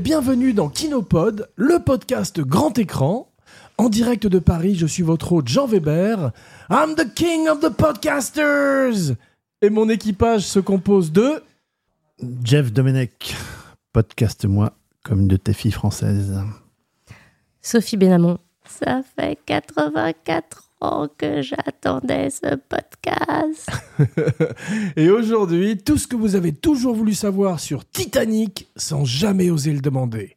Et bienvenue dans Kinopod, le podcast grand écran. En direct de Paris, je suis votre hôte Jean Weber. I'm the king of the podcasters Et mon équipage se compose de... Jeff Domenech, podcast-moi comme une de tes filles françaises. Sophie Benamon. Ça fait 84 ans que j'attendais ce podcast. Et aujourd'hui, tout ce que vous avez toujours voulu savoir sur Titanic sans jamais oser le demander.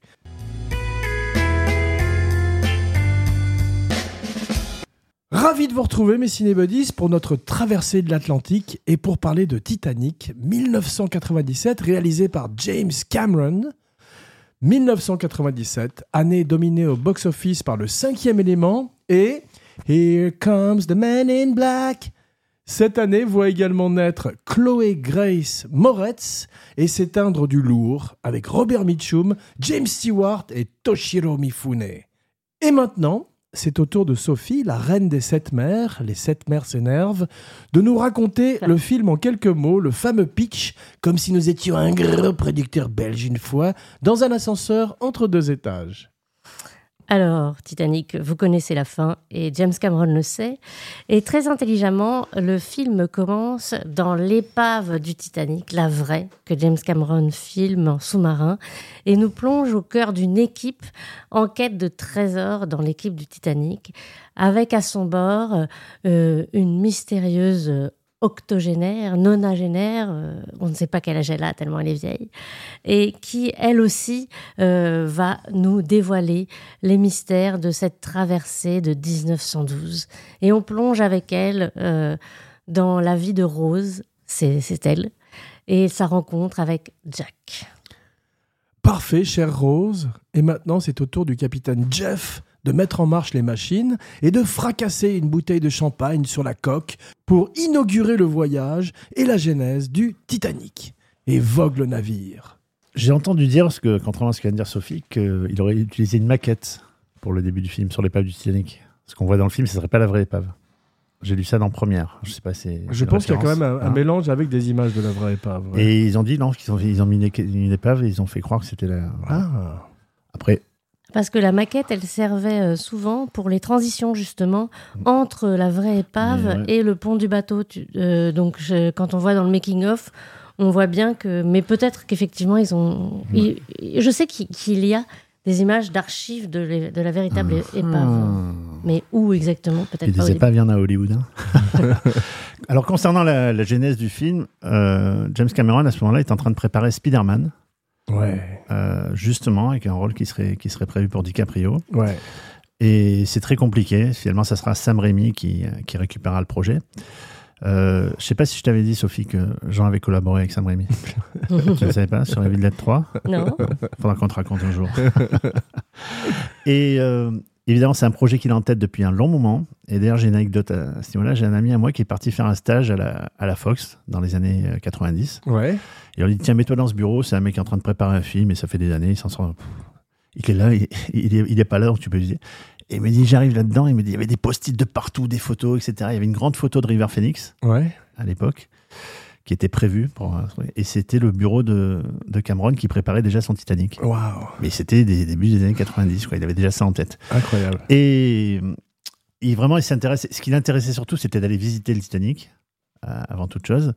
Ravi de vous retrouver, mes cinébuddies, pour notre traversée de l'Atlantique et pour parler de Titanic 1997, réalisé par James Cameron. 1997, année dominée au box-office par le cinquième élément et Here Comes the Man in Black. Cette année voit également naître Chloé Grace Moretz et s'éteindre du lourd avec Robert Mitchum, James Stewart et Toshiro Mifune. Et maintenant, c'est au tour de Sophie, la reine des sept mers, les sept mers s'énervent, de nous raconter le film en quelques mots, le fameux pitch, comme si nous étions un gros producteur belge une fois, dans un ascenseur entre deux étages. Alors, Titanic, vous connaissez la fin et James Cameron le sait. Et très intelligemment, le film commence dans l'épave du Titanic, la vraie, que James Cameron filme en sous-marin, et nous plonge au cœur d'une équipe en quête de trésors dans l'équipe du Titanic, avec à son bord euh, une mystérieuse octogénaire, nonagénaire, euh, on ne sait pas quel âge elle a tellement elle est vieille, et qui elle aussi euh, va nous dévoiler les mystères de cette traversée de 1912. Et on plonge avec elle euh, dans la vie de Rose, c'est elle, et sa rencontre avec Jack. Parfait, chère Rose. Et maintenant, c'est au tour du capitaine Jeff de mettre en marche les machines et de fracasser une bouteille de champagne sur la coque pour inaugurer le voyage et la genèse du Titanic. Et vogue le navire. J'ai entendu dire, parce que, contrairement à ce que vient de dire Sophie, qu'il aurait utilisé une maquette pour le début du film sur l'épave du Titanic. Ce qu'on voit dans le film, ce serait pas la vraie épave. J'ai lu ça dans Première. Je sais pas si. Je pense qu'il y a quand même un, un hein. mélange avec des images de la vraie épave. ouais. Et ils ont dit non, qu'ils ont, ils ont mis une, une épave et ils ont fait croire que c'était la. Ah. Après, Parce que la maquette, elle servait euh, souvent pour les transitions, justement, entre la vraie épave ouais. et le pont du bateau. Tu- euh, donc, je- quand on voit dans le making-of, on voit bien que. Mais peut-être qu'effectivement, ils ont. ils- je sais qu'il y a des images d'archives de, les- de la véritable épave. hmm, Mais où exactement? Il y Peut-être pas. des épaves, il y en a à Hollywood. hein. Alors, concernant la, la genèse du film, euh, James Cameron, à ce moment-là, est en train de préparer Spider-Man, Ouais, justement, avec un rôle qui serait, qui serait prévu pour DiCaprio. ouais. Et c'est très compliqué. Finalement, ça sera Sam Raimi qui, qui récupérera le projet. Euh, je sais pas si je t'avais dit, Sophie, que Jean avait collaboré avec Sam Raimi. tu ne savais pas sur la Villette 3 Non Faudra qu'on te raconte un jour. Et euh, évidemment, c'est un projet qu'il a en tête depuis un long moment. Et d'ailleurs, j'ai une anecdote à ce niveau-là. J'ai un ami à moi qui est parti faire un stage à la, à la Fox dans les années euh, 90. Ouais. Et on lui dit Tiens, mets-toi dans ce bureau. C'est un mec qui est en train de préparer un film et ça fait des années. Il s'en sort. Il est là, il, il, est, il est pas là, donc tu peux lui dire. Et il me dit J'arrive là-dedans. Il me dit Il y avait des post-it de partout, des photos, etc. Il y avait une grande photo de River Phoenix Ouais. à l'époque qui était prévue. Pour, et c'était le bureau de, de Cameron qui préparait déjà son Titanic. Waouh. Mais c'était des débuts des années 90, quoi. Il avait déjà ça en tête. Incroyable. Et, et vraiment, il s'intéresse. Ce qui l'intéressait surtout, c'était d'aller visiter le Titanic, euh, avant toute chose.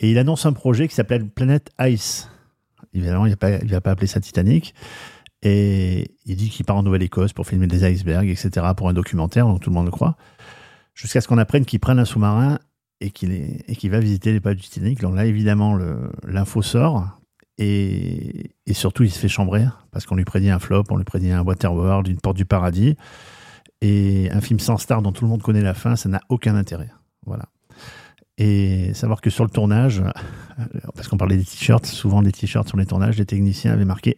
Et il annonce un projet qui s'appelle Planet Ice. Évidemment, il ne va pas appeler ça Titanic. Et il dit qu'il part en Nouvelle-Écosse pour filmer des icebergs, etc., pour un documentaire, donc tout le monde le croit. Jusqu'à ce qu'on apprenne qu'il prenne un sous-marin et qu'il va visiter l'épave du Titanic. Donc là, évidemment, l'info sort. Et, et surtout, il se fait chambrer parce qu'on lui prédit un flop, on lui prédit un Waterworld, une porte du paradis. Et un film sans star dont tout le monde connaît la fin, ça n'a aucun intérêt. Voilà. Et savoir que sur le tournage, parce qu'on parlait des t-shirts, souvent des t-shirts sur les tournages, les techniciens avaient marqué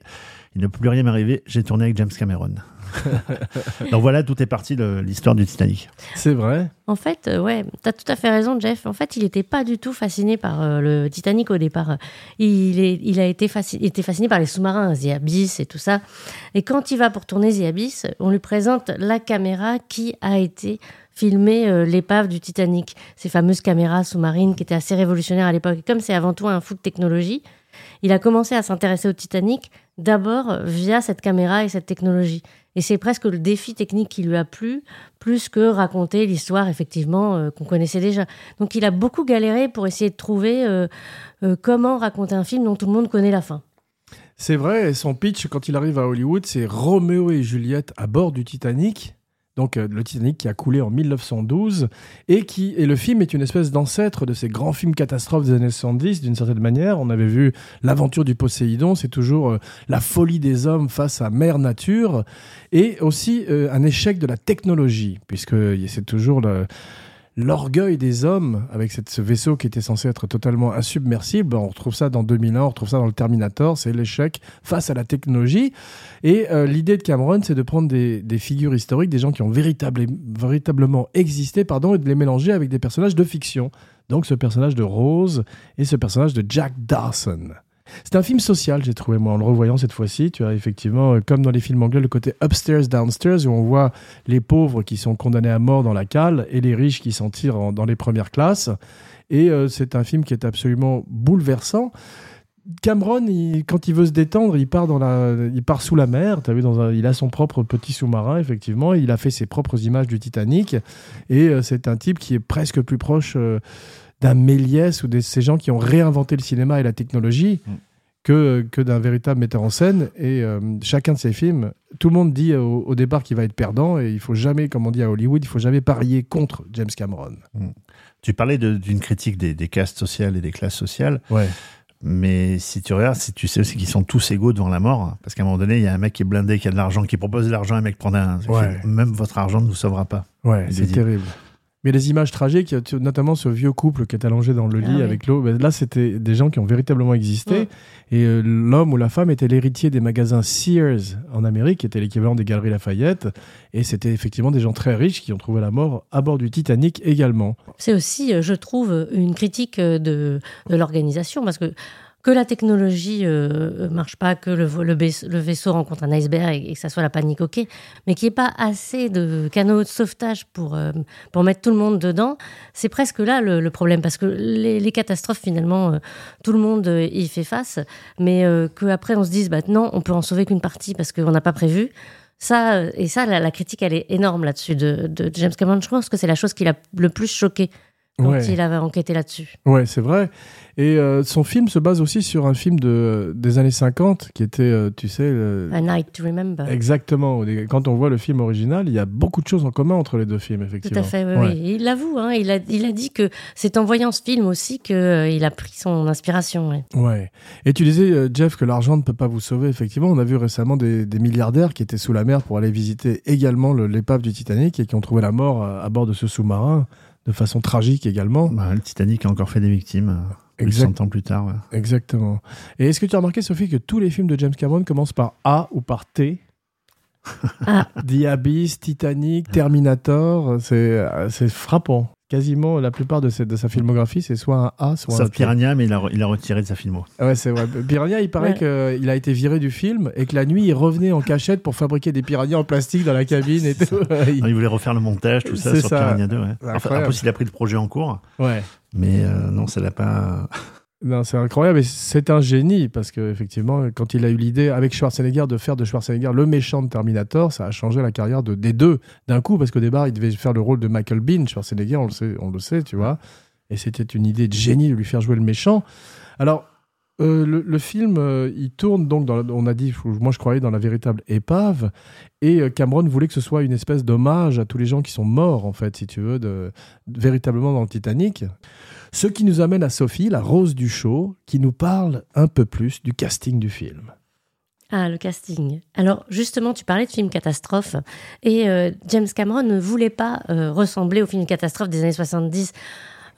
Il ne peut plus rien m'arriver, j'ai tourné avec James Cameron. Donc voilà, tout est parti de l'histoire du Titanic. C'est vrai. En fait, euh, ouais, tu as tout à fait raison, Jeff. En fait, il n'était pas du tout fasciné par euh, le Titanic au départ. Il, est, il a été fasciné, il était fasciné par les sous-marins, The Abyss et tout ça. Et quand il va pour tourner The Abyss, on lui présente la caméra qui a été filmée euh, l'épave du Titanic. Ces fameuses caméras sous-marines qui étaient assez révolutionnaires à l'époque. Et comme c'est avant tout un fou de technologie, il a commencé à s'intéresser au Titanic d'abord via cette caméra et cette technologie. Et c'est presque le défi technique qui lui a plu, plus que raconter l'histoire effectivement euh, qu'on connaissait déjà. Donc il a beaucoup galéré pour essayer de trouver euh, euh, comment raconter un film dont tout le monde connaît la fin. C'est vrai, son pitch quand il arrive à Hollywood, c'est Roméo et Juliette à bord du Titanic donc euh, le Titanic qui a coulé en 1912 et qui et le film est une espèce d'ancêtre de ces grands films catastrophes des années 70 d'une certaine manière. On avait vu l'aventure du Poséidon, c'est toujours euh, la folie des hommes face à mère nature et aussi euh, un échec de la technologie puisque c'est toujours le l'orgueil des hommes avec ce vaisseau qui était censé être totalement insubmersible. On retrouve ça dans 2001, on retrouve ça dans le Terminator, c'est l'échec face à la technologie. Et euh, l'idée de Cameron, c'est de prendre des, figures historiques, des gens qui ont véritablement existé, pardon, et de les mélanger avec des personnages de fiction. Donc ce personnage de Rose et ce personnage de Jack Dawson. C'est un film social, j'ai trouvé, moi, en le revoyant cette fois-ci. Tu as effectivement, euh, comme dans les films anglais, le côté upstairs, downstairs, où on voit les pauvres qui sont condamnés à mort dans la cale et les riches qui s'en tirent dans les premières classes. Et euh, c'est un film qui est absolument bouleversant. Cameron, quand il veut se détendre, il part, dans la, il part sous la mer. As vu, dans il a son propre petit sous-marin, effectivement. Il a fait ses propres images du Titanic. Et euh, c'est un type qui est presque plus proche d'un Méliès ou de ces gens qui ont réinventé le cinéma et la technologie mm. que, que d'un véritable metteur en scène. Et euh, chacun de ces films, tout le monde dit au, départ qu'il va être perdant et il faut jamais, comme on dit à Hollywood, il faut jamais parier contre James Cameron. Mm. Tu parlais d'une critique des, des, castes sociales et des classes sociales. Ouais. Mais si tu regardes, si tu sais aussi qu'ils sont tous égaux devant la mort, parce qu'à un moment donné, il y a un mec qui est blindé, qui a de l'argent, qui propose de l'argent, un mec prend un. Même votre argent ne vous sauvera pas. Ouais, c'est terrible. Mais les images tragiques, notamment ce vieux couple qui est allongé dans le lit ah avec l'eau, ben là, c'était des gens qui ont véritablement existé. Et euh, l'homme ou la femme était l'héritier des magasins Sears en Amérique, qui était l'équivalent des galeries Lafayette. Et c'était effectivement des gens très riches qui ont trouvé la mort à bord du Titanic également. C'est aussi, euh, je trouve, une critique euh, de, de l'organisation, parce que que la technologie euh, marche pas, que le, le, vaisseau rencontre un iceberg et, que ça soit la panique, ok, mais qu'il n'y ait pas assez de canaux de sauvetage pour, euh, pour mettre tout le monde dedans, c'est presque là le, problème, parce que les, catastrophes, finalement, euh, tout le monde euh, y fait face, mais qu'après on se dise, bah non, on peut en sauver qu'une partie parce qu'on n'a pas prévu. Ça, et ça, la, critique, elle est énorme là-dessus de, de James Cameron. Je pense que c'est la chose qui l'a le plus choqué quand il avait enquêté là-dessus. Ouais, c'est vrai. Et euh, son film se base aussi sur un film de, des années 50 qui était, euh, tu sais... A Night to Remember. Exactement. Quand on voit le film original, il y a beaucoup de choses en commun entre les deux films, effectivement. Tout à fait, oui. Il l'avoue, hein, il, a, il a dit que c'est en voyant ce film aussi qu'il euh, a pris son inspiration. Ouais. ouais. Et tu disais, Jeff, que l'argent ne peut pas vous sauver, effectivement. On a vu récemment des, des milliardaires qui étaient sous la mer pour aller visiter également l'épave du Titanic et qui ont trouvé la mort à, bord de ce sous-marin de façon tragique également. Bah, le Titanic a encore fait des victimes. 100 ans plus tard. Exactement. Et est-ce que tu as remarqué, Sophie, que tous les films de James Cameron commencent par A ou par T? Ah. The Abyss, Titanic, Terminator, c'est frappant. Quasiment la plupart de, de sa filmographie, c'est soit un A, soit Sauf un. Piranha, mais il a, il a, retiré de sa filmo. Ouais, c'est vrai. Piranha, il paraît qu'il a été viré du film et que la nuit, il revenait en cachette pour fabriquer des piranhas en plastique dans la cabine et tout. il voulait refaire le montage, tout ça, sur Piranha 2. Ouais. en plus, il a pris le projet en cours. Ouais. Mais euh, non, ça l'a pas. Non, c'est incroyable. Et c'est un génie parce qu'effectivement, quand il a eu l'idée avec Schwarzenegger de faire de Schwarzenegger le méchant de Terminator, ça a changé la carrière de, des deux d'un coup parce qu'au départ, il devait faire le rôle de Michael Bean. Schwarzenegger, on le sait, on le sait tu vois. Et c'était une idée de génie de lui faire jouer le méchant. Alors, euh, le, film, euh, il tourne donc, on a dit, moi je croyais dans la véritable épave, et euh, Cameron voulait que ce soit une espèce d'hommage à tous les gens qui sont morts, en fait, si tu veux, véritablement dans le Titanic. Ce qui nous amène à Sophie, la rose du show, qui nous parle un peu plus du casting du film. Ah, le casting. Alors, justement, tu parlais de film catastrophe. Et James Cameron ne voulait pas ressembler au film catastrophe des années 70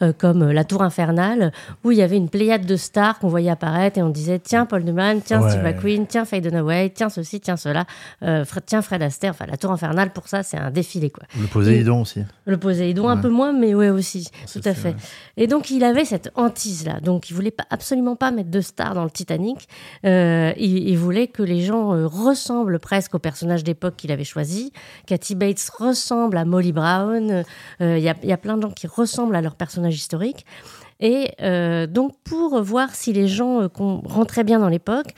euh, comme euh, La Tour Infernale, où il y avait une pléiade de stars qu'on voyait apparaître et on disait tiens Paul Newman, tiens Steve McQueen, tiens Faye Dunaway, tiens ceci, tiens cela, euh, tiens Fred Astaire. Enfin, La Tour Infernale, pour ça, c'est un défilé. Quoi. Le Poséidon aussi. Le Poséidon, un peu moins, mais ouais aussi, tout à fait. Et donc, il avait cette hantise-là. Donc, il voulait pas, absolument pas mettre de stars dans le Titanic. il, voulait que les gens ressemblent presque au personnage d'époque qu'il avait choisi. Kathy Bates ressemble à Molly Brown. Il y, a, y a plein de gens qui ressemblent à leur historique. Et euh, donc, pour voir si les gens euh, rentraient bien dans l'époque,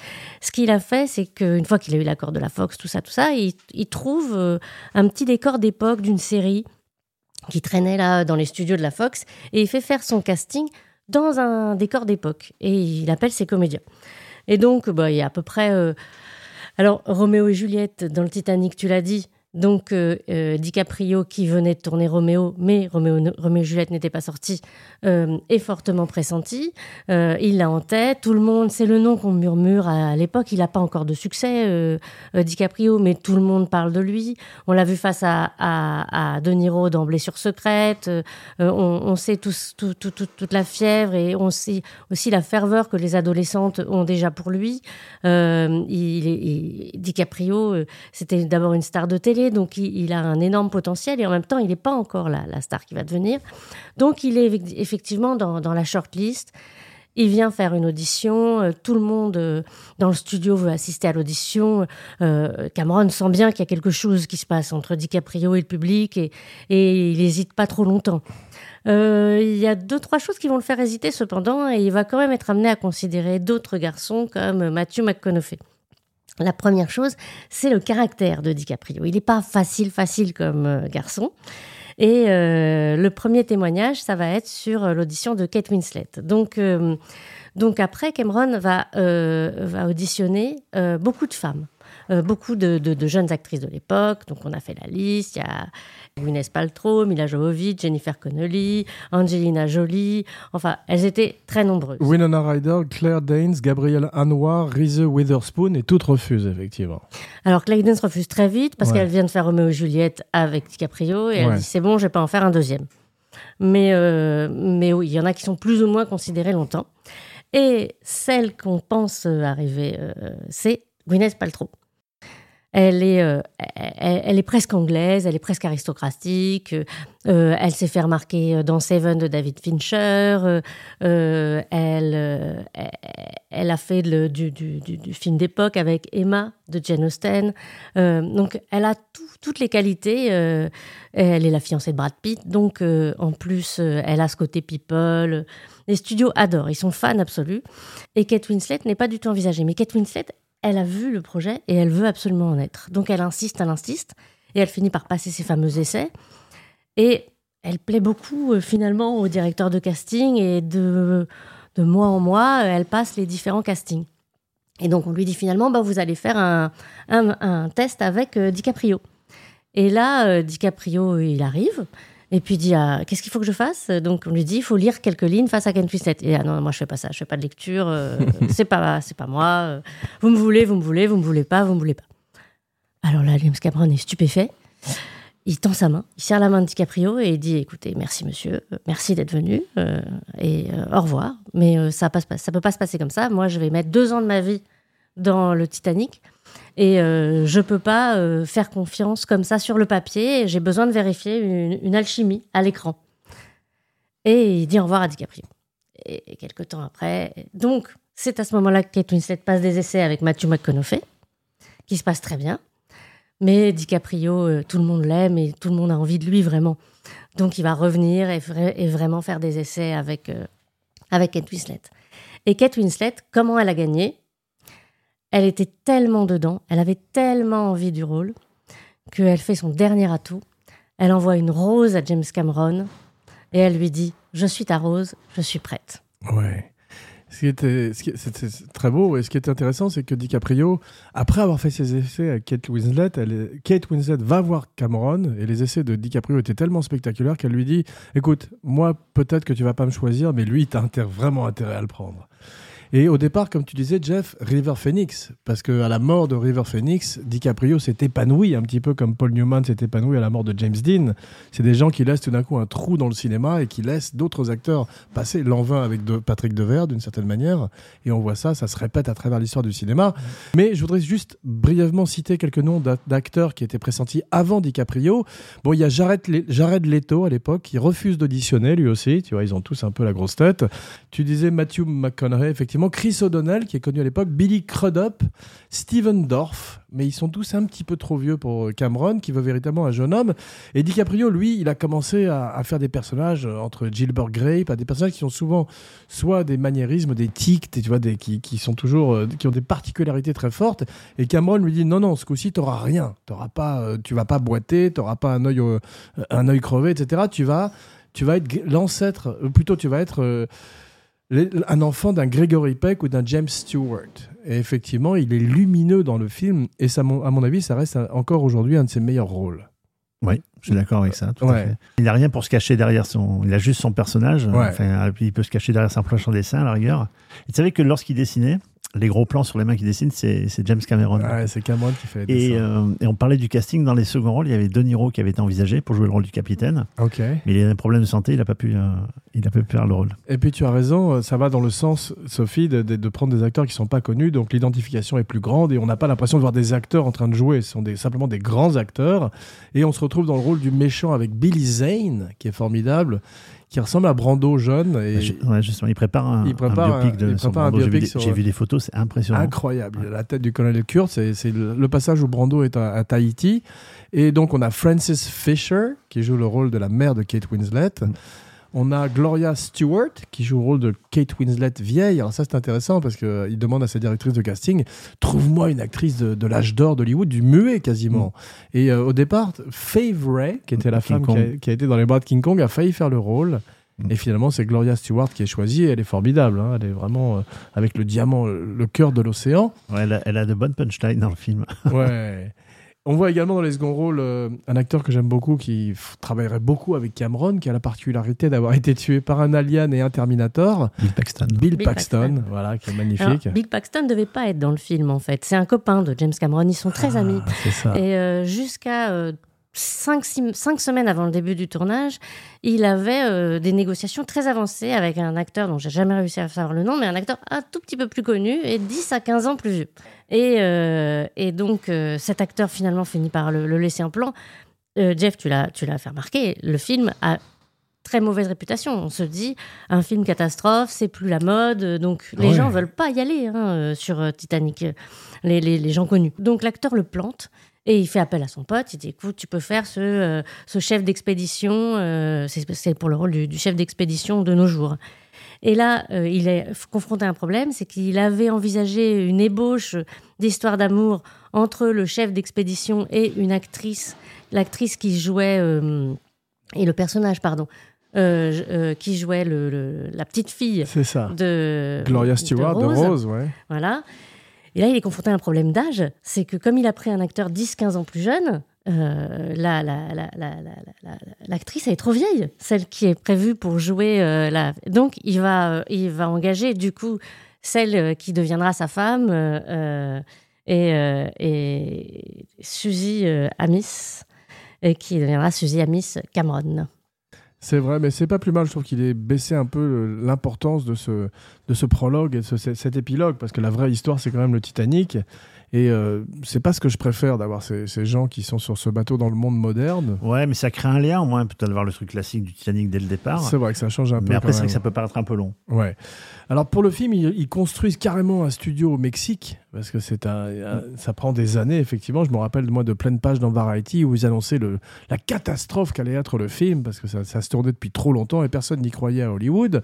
ce qu'il a fait, c'est qu'une fois qu'il a eu l'accord de la Fox, tout ça, tout ça, il, trouve euh, un petit décor d'époque d'une série qui traînait là dans les studios de la Fox, et il fait faire son casting dans un décor d'époque. Et il appelle ses comédiens. Et donc, bah, il y a à peu près... alors, Roméo et Juliette, dans le Titanic, tu l'as dit, donc euh, euh, DiCaprio, qui venait de tourner Roméo, mais Roméo, et Juliette n'était pas sorti, euh, est fortement pressenti. il l'a en tête. Tout le monde, c'est le nom qu'on murmure à, l'époque. Il n'a pas encore de succès, DiCaprio, mais tout le monde parle de lui. On l'a vu face à, à, De Niro dans Blessure secrète. On, sait toute la fièvre et on sait aussi la ferveur que les adolescentes ont déjà pour lui. DiCaprio, c'était d'abord une star de télé donc il, a un énorme potentiel et en même temps, il n'est pas encore la, star qui va devenir. Donc il est effectivement dans, la shortlist. Il vient faire une audition, euh, tout le monde euh, dans le studio veut assister à l'audition. Euh, Cameron sent bien qu'il y a quelque chose qui se passe entre DiCaprio et le public et, il n'hésite pas trop longtemps. il y a deux, trois choses qui vont le faire hésiter cependant et il va quand même être amené à considérer d'autres garçons comme Matthew McConaughey. La première chose, c'est le caractère de DiCaprio. Il n'est pas facile, facile comme euh, garçon. Et euh, le premier témoignage, ça va être sur euh, l'audition de Kate Winslet. Donc, donc après, Cameron va, va auditionner beaucoup de femmes. Beaucoup de, de, jeunes actrices de l'époque. Donc on a fait la liste. Il y a Gwyneth Paltrow, Mila Jovovich, Jennifer Connelly, Angelina Jolie. Enfin, elles étaient très nombreuses. Winona Ryder, Claire Danes, Gabrielle Anwar, Reese Witherspoon et toutes refusent, effectivement. Alors, Claire Danes refuse très vite parce qu'elle vient de faire Romeo et Juliette avec DiCaprio et elle dit c'est bon, je vais pas en faire un deuxième. Mais, euh, mais oui, il y en a qui sont plus ou moins considérées longtemps. Et celle qu'on pense arriver, euh, c'est Gwyneth Paltrow. Elle est, euh, elle, est presque anglaise, elle est presque aristocratique. Euh, elle s'est fait remarquer dans Seven de David Fincher. Euh, elle, elle a fait du, du, film d'époque avec Emma de Jane Austen. donc, elle a toutes les qualités. elle est la fiancée de Brad Pitt. Donc, en plus, elle a ce côté people. Les studios adorent, ils sont fans absolus. Et Kate Winslet n'est pas du tout envisagée. Mais Kate Winslet, elle a vu le projet et elle veut absolument en être. Donc elle insiste, elle insiste, et elle finit par passer ses fameux essais. Et elle plaît beaucoup euh, finalement au directeur de casting et de, de mois en mois, elle passe les différents castings. Et donc on lui dit finalement, bah, vous allez faire un, un, test avec euh, DiCaprio. Et là, euh, DiCaprio, il arrive. Et puis il dit ah, qu'est-ce qu'il faut que je fasse? Donc on lui dit il faut lire quelques lignes face à Ken Twisted. Et ah non, moi je fais pas ça, je fais pas de lecture, euh, c'est pas c'est pas moi. Euh, vous me voulez, vous me voulez, vous me voulez pas, vous me voulez pas. Alors là, James Cameron est stupéfait. Il tend sa main, il serre la main de DiCaprio et il dit écoutez, merci monsieur, euh, merci d'être venu et au revoir. Mais ça ça peut pas se passer comme ça. Moi, je vais mettre deux ans de ma vie dans le Titanic. Et euh, je peux pas euh, faire confiance comme ça sur le papier. J'ai besoin de vérifier une, alchimie à l'écran. Et il dit au revoir à DiCaprio. Et, quelques temps après, donc c'est à ce moment-là que Kate Winslet passe des essais avec Matthew McConaughey, qui se passe très bien. Mais DiCaprio, euh, tout le monde l'aime et tout le monde a envie de lui vraiment. Donc il va revenir et, et vraiment faire des essais avec, avec Kate Winslet. Et Kate Winslet, comment elle a gagné? Elle était tellement dedans, elle avait tellement envie du rôle, qu'elle fait son dernier atout. Elle envoie une rose à James Cameron et elle lui dit Je suis ta rose, je suis prête. Ouais. C'était très beau et ce qui est intéressant, c'est que DiCaprio, après avoir fait ses essais avec Kate Winslet, Kate Winslet va voir Cameron et les essais de DiCaprio étaient tellement spectaculaires qu'elle lui dit Écoute, moi, peut-être que tu vas pas me choisir, mais lui, tu as vraiment intérêt à le prendre. Et au départ, comme tu disais, Jeff, River Phoenix, parce qu'à la mort de River Phoenix, DiCaprio s'est épanoui, un petit peu comme Paul Newman s'est épanoui à la mort de James Dean. C'est des gens qui laissent tout d'un coup un trou dans le cinéma et qui laissent d'autres acteurs passer l'an 20 avec Patrick Devers, d'une certaine manière. Et on voit ça, ça se répète à travers l'histoire du cinéma. Mais je voudrais juste brièvement citer quelques noms d'acteurs qui étaient pressentis avant DiCaprio. Bon, il y a Jared Leto à l'époque qui refuse d'auditionner lui aussi. Tu vois, ils ont tous un peu la grosse tête. Tu disais Matthew McConaughey, effectivement effectivement Chris O'Donnell, qui est connu à l'époque, Billy Crudup, Steven Dorff, mais ils sont tous un petit peu trop vieux pour Cameron, qui veut véritablement un jeune homme. Et DiCaprio, lui, il a commencé à, faire des personnages euh, entre Gilbert Grape, à des personnages qui ont souvent soit des maniérismes, des tics, tu vois, qui, sont toujours, euh, qui ont des particularités très fortes. Et Cameron lui dit non, non, ce coup-ci, t'auras rien, t'auras pas, euh, tu vas pas boiter, t'auras pas un œil, euh, un œil crevé, etc. Tu vas, tu vas être l'ancêtre, euh, plutôt, tu vas être euh, un enfant d'un Gregory Peck ou d'un James Stewart. Et effectivement, il est lumineux dans le film, et ça, à mon avis, ça reste encore aujourd'hui un de ses meilleurs rôles. Oui, je suis d'accord avec ça. Tout à Ouais. fait. Il n'a rien pour se cacher derrière son. Il a juste son personnage. Ouais. Enfin, il peut se cacher derrière planche en dessin, à la rigueur. Et tu savais que lorsqu'il dessinait, les gros plans sur les mains qu'il dessine, c'est James Cameron. Ouais, c'est Cameron qui fait les Et, euh, et on parlait du casting dans les seconds rôles. Il y avait De Niro qui avait été envisagé pour jouer le rôle du capitaine, Ok. mais il a un problème de santé. Il n'a pas pu, euh, il a pas pu faire le rôle. Et puis tu as raison, euh, ça va dans le sens, Sophie, de, de- de prendre des acteurs qui sont pas connus, donc l'identification est plus grande et on n'a pas l'impression de voir des acteurs en train de jouer, ce sont des, simplement des grands acteurs. Et on se retrouve dans le rôle du méchant avec Billy Zane, qui est formidable, qui ressemble à Brando jeune et ouais, justement, il prépare un, Il prépare un biopic de il prépare un. J'ai vu, des- vu photos, c'est impressionnant. incroyable. La tête du colonel Kurtz, c'est c'est le, le passage où Brando est à, à Tahiti. Et donc on a Frances Fisher, qui joue le rôle de la mère de Kate Winslet. Mm. On a Gloria Stewart qui joue le rôle de Kate Winslet vieille. Alors ça c'est intéressant parce qu'il demande à sa directrice de casting trouve-moi une actrice de, de l'âge d'or d'Hollywood, du muet quasiment. Et euh, au départ, Fave Ray, qui était la King femme qui a, Kong. qui a été dans les bras de King Kong, a failli faire le rôle. Mm. Et finalement, c'est Gloria Stewart qui est choisie. Et elle est formidable. hein. Elle est vraiment euh, avec le diamant, le, cœur de l'océan. Ouais, elle, a, elle a de bonnes punchlines dans le film. Ouais. On voit également dans les seconds rôles euh, un acteur que j'aime beaucoup qui travaillerait beaucoup avec Cameron, qui a la particularité d'avoir été tué par un alien et un Terminator. Bill Paxton. Bill, Bill Paxton, Paxton. voilà, qui est Alors, magnifique. Bill Paxton devait pas être dans le film en fait. C'est un copain de James Cameron. Ils sont très Ah, amis. C'est ça. Et euh, jusqu'à euh, cinq, six- cinq semaines avant le début du tournage, il avait euh, des négociations très avancées avec un acteur dont j'ai jamais réussi à savoir le nom, mais un acteur un tout petit peu plus connu et 10 à 15 ans plus vieux. Et, euh, et donc, euh, cet acteur finalement finit par le, le laisser en plan. Jeff, tu l'as, tu l'as fait remarquer, le film a très mauvaise réputation. On se dit, un film catastrophe, c'est plus la mode, donc les Ouais. gens veulent pas y aller hein, sur Titanic, les, les- les gens connus. Donc l'acteur le plante et il fait appel à son pote. Il dit, écoute, tu peux faire ce, euh, ce chef d'expédition, euh, c'est, pour le rôle du, du chef d'expédition de nos jours. Et là, euh, il est confronté à un problème, c'est qu'il avait envisagé une ébauche d'histoire d'amour entre le chef d'expédition et une actrice, l'actrice qui jouait, et le personnage, pardon, euh, euh, qui jouait le- le- la petite fille C'est ça. de Gloria de Stewart de Rose, ouais. voilà. Et là, il est confronté à un problème d'âge. C'est que comme il a pris un acteur 10-15 ans plus jeune, euh, la- la- la- la- la- la- la- l'actrice elle est trop vieille, celle qui est prévue pour jouer euh. Donc, il va, euh, il va engager du coup celle qui deviendra sa femme et, et Suzy Amis, qui deviendra Suzy Amis Cameron. C'est vrai, mais c'est pas plus mal. Je trouve qu'il ait baissé un peu l'importance de ce, de ce prologue et de ce- cet épilogue, parce que la vraie histoire, c'est quand même le Titanic. Et euh, c'est pas ce que je préfère d'avoir ces, ces gens qui sont sur ce bateau dans le monde moderne. Ouais, mais ça crée un lien, au moins, plutôt de voir le truc classique du Titanic dès le départ. C'est vrai que ça change un peu. Mais après, c'est vrai que ça peut paraître un peu long. Ouais. Alors pour le film, ils, ils construisent carrément un studio au Mexique parce que c'est un, un- ça prend des années effectivement. Je me rappelle moi de pleine page dans Variety où ils annonçaient le, la catastrophe qu'allait être le film parce que ça, ça se tournait depuis trop longtemps et personne n'y croyait à Hollywood.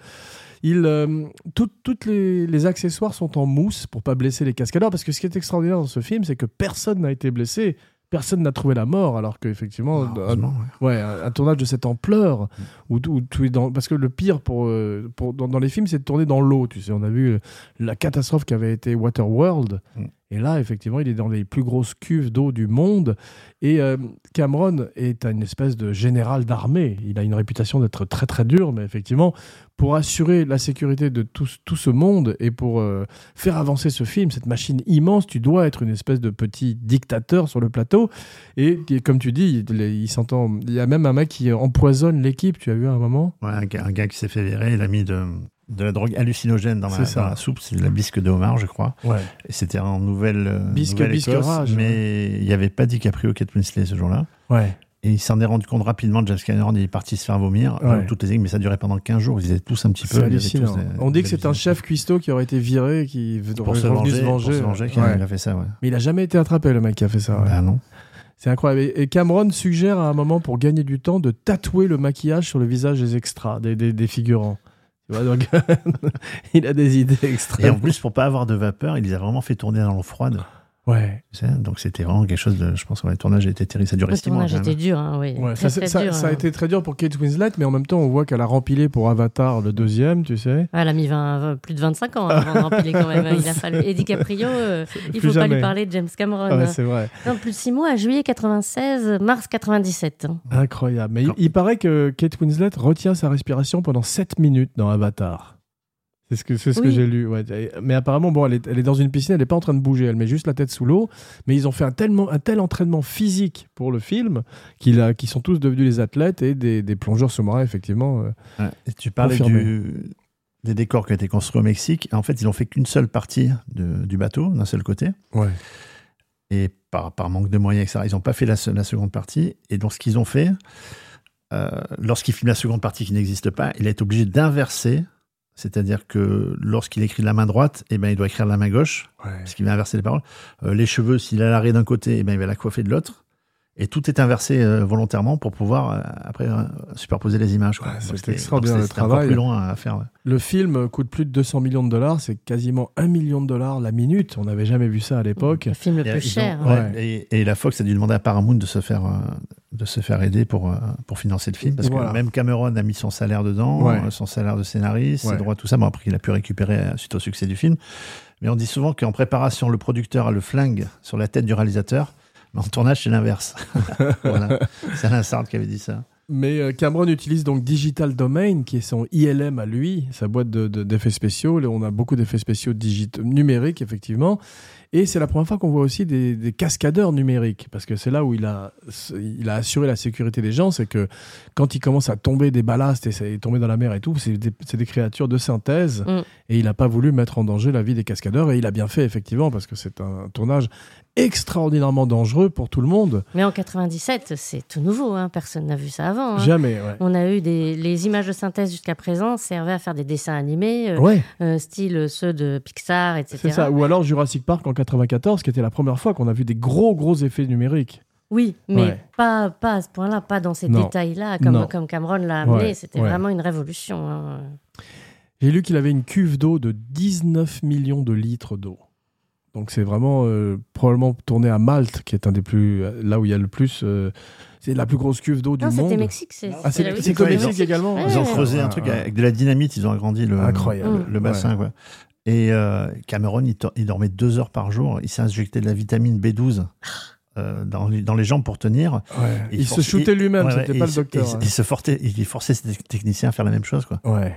Ils, euh, tout- toutes les, les accessoires sont en mousse pour pas blesser les cascadeurs parce que ce qui est extraordinaire dans ce film, c'est que personne n'a été blessé. Personne n'a trouvé la mort, alors qu'effectivement, un- Heureusement, ouais. Ouais, un, un tournage de cette ampleur, où, où tout est dans, parce que le pire pour, euh, pour dans, dans les films, c'est de tourner dans l'eau. Tu sais, on a vu la catastrophe qu'avait été Waterworld, Mm. Et là, effectivement, il est dans les plus grosses cuves d'eau du monde. Et euh, Cameron est une espèce de général d'armée. Il a une réputation d'être très très dur, mais effectivement, pour assurer la sécurité de tout, tout ce monde et pour euh, faire avancer ce film, cette machine immense, tu dois être une espèce de petit dictateur sur le plateau. Et, comme tu dis, il, il s'entend. Il y a même un mec qui empoisonne l'équipe. Tu as vu à un moment? Ouais, un, gars, un gars qui s'est fait virer, il a mis de, de la drogue hallucinogène dans, la, dans soupe, c'est de la bisque de homard, je crois. Ouais. Et c'était en Nouvelle, euh, Bisque- Nouvelle bisque Écosse, rage, mais il n'y avait pas DiCaprio, Kate Winslet ce jour-là. Ouais. Et il s'en est rendu compte rapidement, James Cameron, il est parti se faire vomir. Ouais. Euh, toutes les énigmes, mais ça durait pendant 15 jours. Ils étaient tous un petit peu. Tous On dit que c'est un chef cuistot qui aurait été viré qui Pour se venger. se Pour venger. se venger, il a fait ça, ouais. Mais il a jamais été attrapé, le mec qui a fait ça. Bah non. C'est incroyable. Et et Cameron suggère à un moment, pour gagner du temps, de tatouer le maquillage sur le visage des extras, des, des, des figurants. Tu vois, donc, il a des idées Et en extrêmes. plus, pour pas avoir de vapeur, il les a vraiment fait tourner dans l'eau froide. Ouais. tu sais. Donc c'était vraiment quelque chose de. Je pense que le tournage a été terrible. Ça a duré Le 6 mois. tournage quand même. était dur, hein, oui. Ouais, Très, ça, très ça- dur, ça a hein. été très dur pour Kate Winslet, mais en même temps, on voit qu'elle a rempilé pour Avatar le deuxième, tu sais. Ah, Elle a mis 20 plus de 25 ans avant de rempiler quand même. Il a fallu. Et DiCaprio, euh, il faut pas lui parler de James Cameron. Ouais, hein. c'est vrai. Non, plus de 6 mois, juillet 96, mars 97. hein. Incroyable. Mais il, il paraît que Kate Winslet retient sa respiration pendant 7 minutes dans Avatar. C'est ce que, j'ai lu. ouais. Mais apparemment, bon, elle est, elle est dans une piscine, elle n'est pas en train de bouger, elle met juste la tête sous l'eau. Mais ils ont fait un, tellement, un tel entraînement physique pour le film qu'ils sont tous devenus des athlètes et des, des plongeurs sous-marins, effectivement. euh. Ouais. Et tu parlais du, des décors qui ont été construits au Mexique. En fait, ils ont fait qu'une seule partie de- du bateau, d'un seul côté. Ouais. Et par, par manque de moyens, etc., ils n'ont pas fait la, se- la seconde partie. Et donc, ce qu'ils ont fait, euh, lorsqu'il filme la seconde partie qui n'existe pas, il est obligé d'inverser. C'est-à-dire que lorsqu'il écrit de la main droite, eh ben, il doit écrire de la main gauche, parce qu'il va inverser les paroles. Euh, les cheveux, s'il a l'arrêt d'un côté, eh ben, il va la coiffer de l'autre. Et tout est inversé euh, volontairement pour pouvoir euh, après euh, superposer les images. Ouais, c'est extraordinaire, donc le travail. plus long à faire. ouais. Le film coûte plus de 200 millions de dollars, c'est quasiment 1 million de dollars la minute. On n'avait jamais vu ça à l'époque. Le film le plus ont- cher. ouais, et, et la Fox a dû demander à Paramount de se faire, euh, de se faire aider pour, euh, pour financer le film. Parce Voilà. que même Cameron a mis son salaire dedans, Ouais. euh, son salaire de scénariste, Ouais. ses droits, tout ça. Bon, après, il a pu récupérer euh, suite au succès du film. Mais on dit souvent qu'en préparation, le producteur a le flingue sur la tête du réalisateur. Mais en tournage, c'est l'inverse. voilà. C'est Alain Sartre qui avait dit ça. Mais euh, Cameron utilise donc Digital Domain, qui est son ILM à lui, sa boîte de- de- d'effets spéciaux. On a beaucoup d'effets spéciaux digit- numériques, effectivement. Et c'est la première fois qu'on voit aussi des, des cascadeurs numériques, parce que c'est là où il a, il a assuré la sécurité des gens, c'est que quand il commence à tomber des ballasts et tombé dans la mer et tout, c'est des, c'est des créatures de synthèse, Mm. et il n'a pas voulu mettre en danger la vie des cascadeurs, et il a bien fait, effectivement, parce que c'est un tournage extraordinairement dangereux pour tout le monde. Mais en 97, c'est tout nouveau. hein. Personne n'a vu ça avant. hein. Jamais, ouais. On a eu des les images de synthèse jusqu'à présent servaient à faire des dessins animés, euh, Ouais. euh, style ceux de Pixar, etc. C'est ça. Ou alors Jurassic Park en 94, qui était la première fois qu'on a vu des gros, gros effets numériques. Oui, mais Ouais. pas, pas à ce point-là, pas dans ces détails-là, comme, comme Cameron l'a amené. C'était vraiment une révolution. hein. J'ai lu qu'il avait une cuve d'eau de 19 millions de litres d'eau. Donc c'est vraiment euh, probablement tourné à Malte, qui est un des plus. là où il y a le plus. euh, c'est la plus grosse cuve d'eau du Non, c'était monde. Mexique. C'est Ah, c'est Mexique Mexique. également. Ils ont Ouais. creusé un truc avec de la dynamite, ils ont agrandi le, Incroyable. le bassin. quoi. Et euh, Cameron, il, dormait deux heures par jour. Il s'est injecté de la vitamine B12 euh, dans, les- dans les jambes pour tenir. Ouais. Il, il se shootait lui-même, Ouais, c'était pas il le docteur. Il, hein. il se forçait, il forçait ses techniciens à faire la même chose. Quoi. Ouais.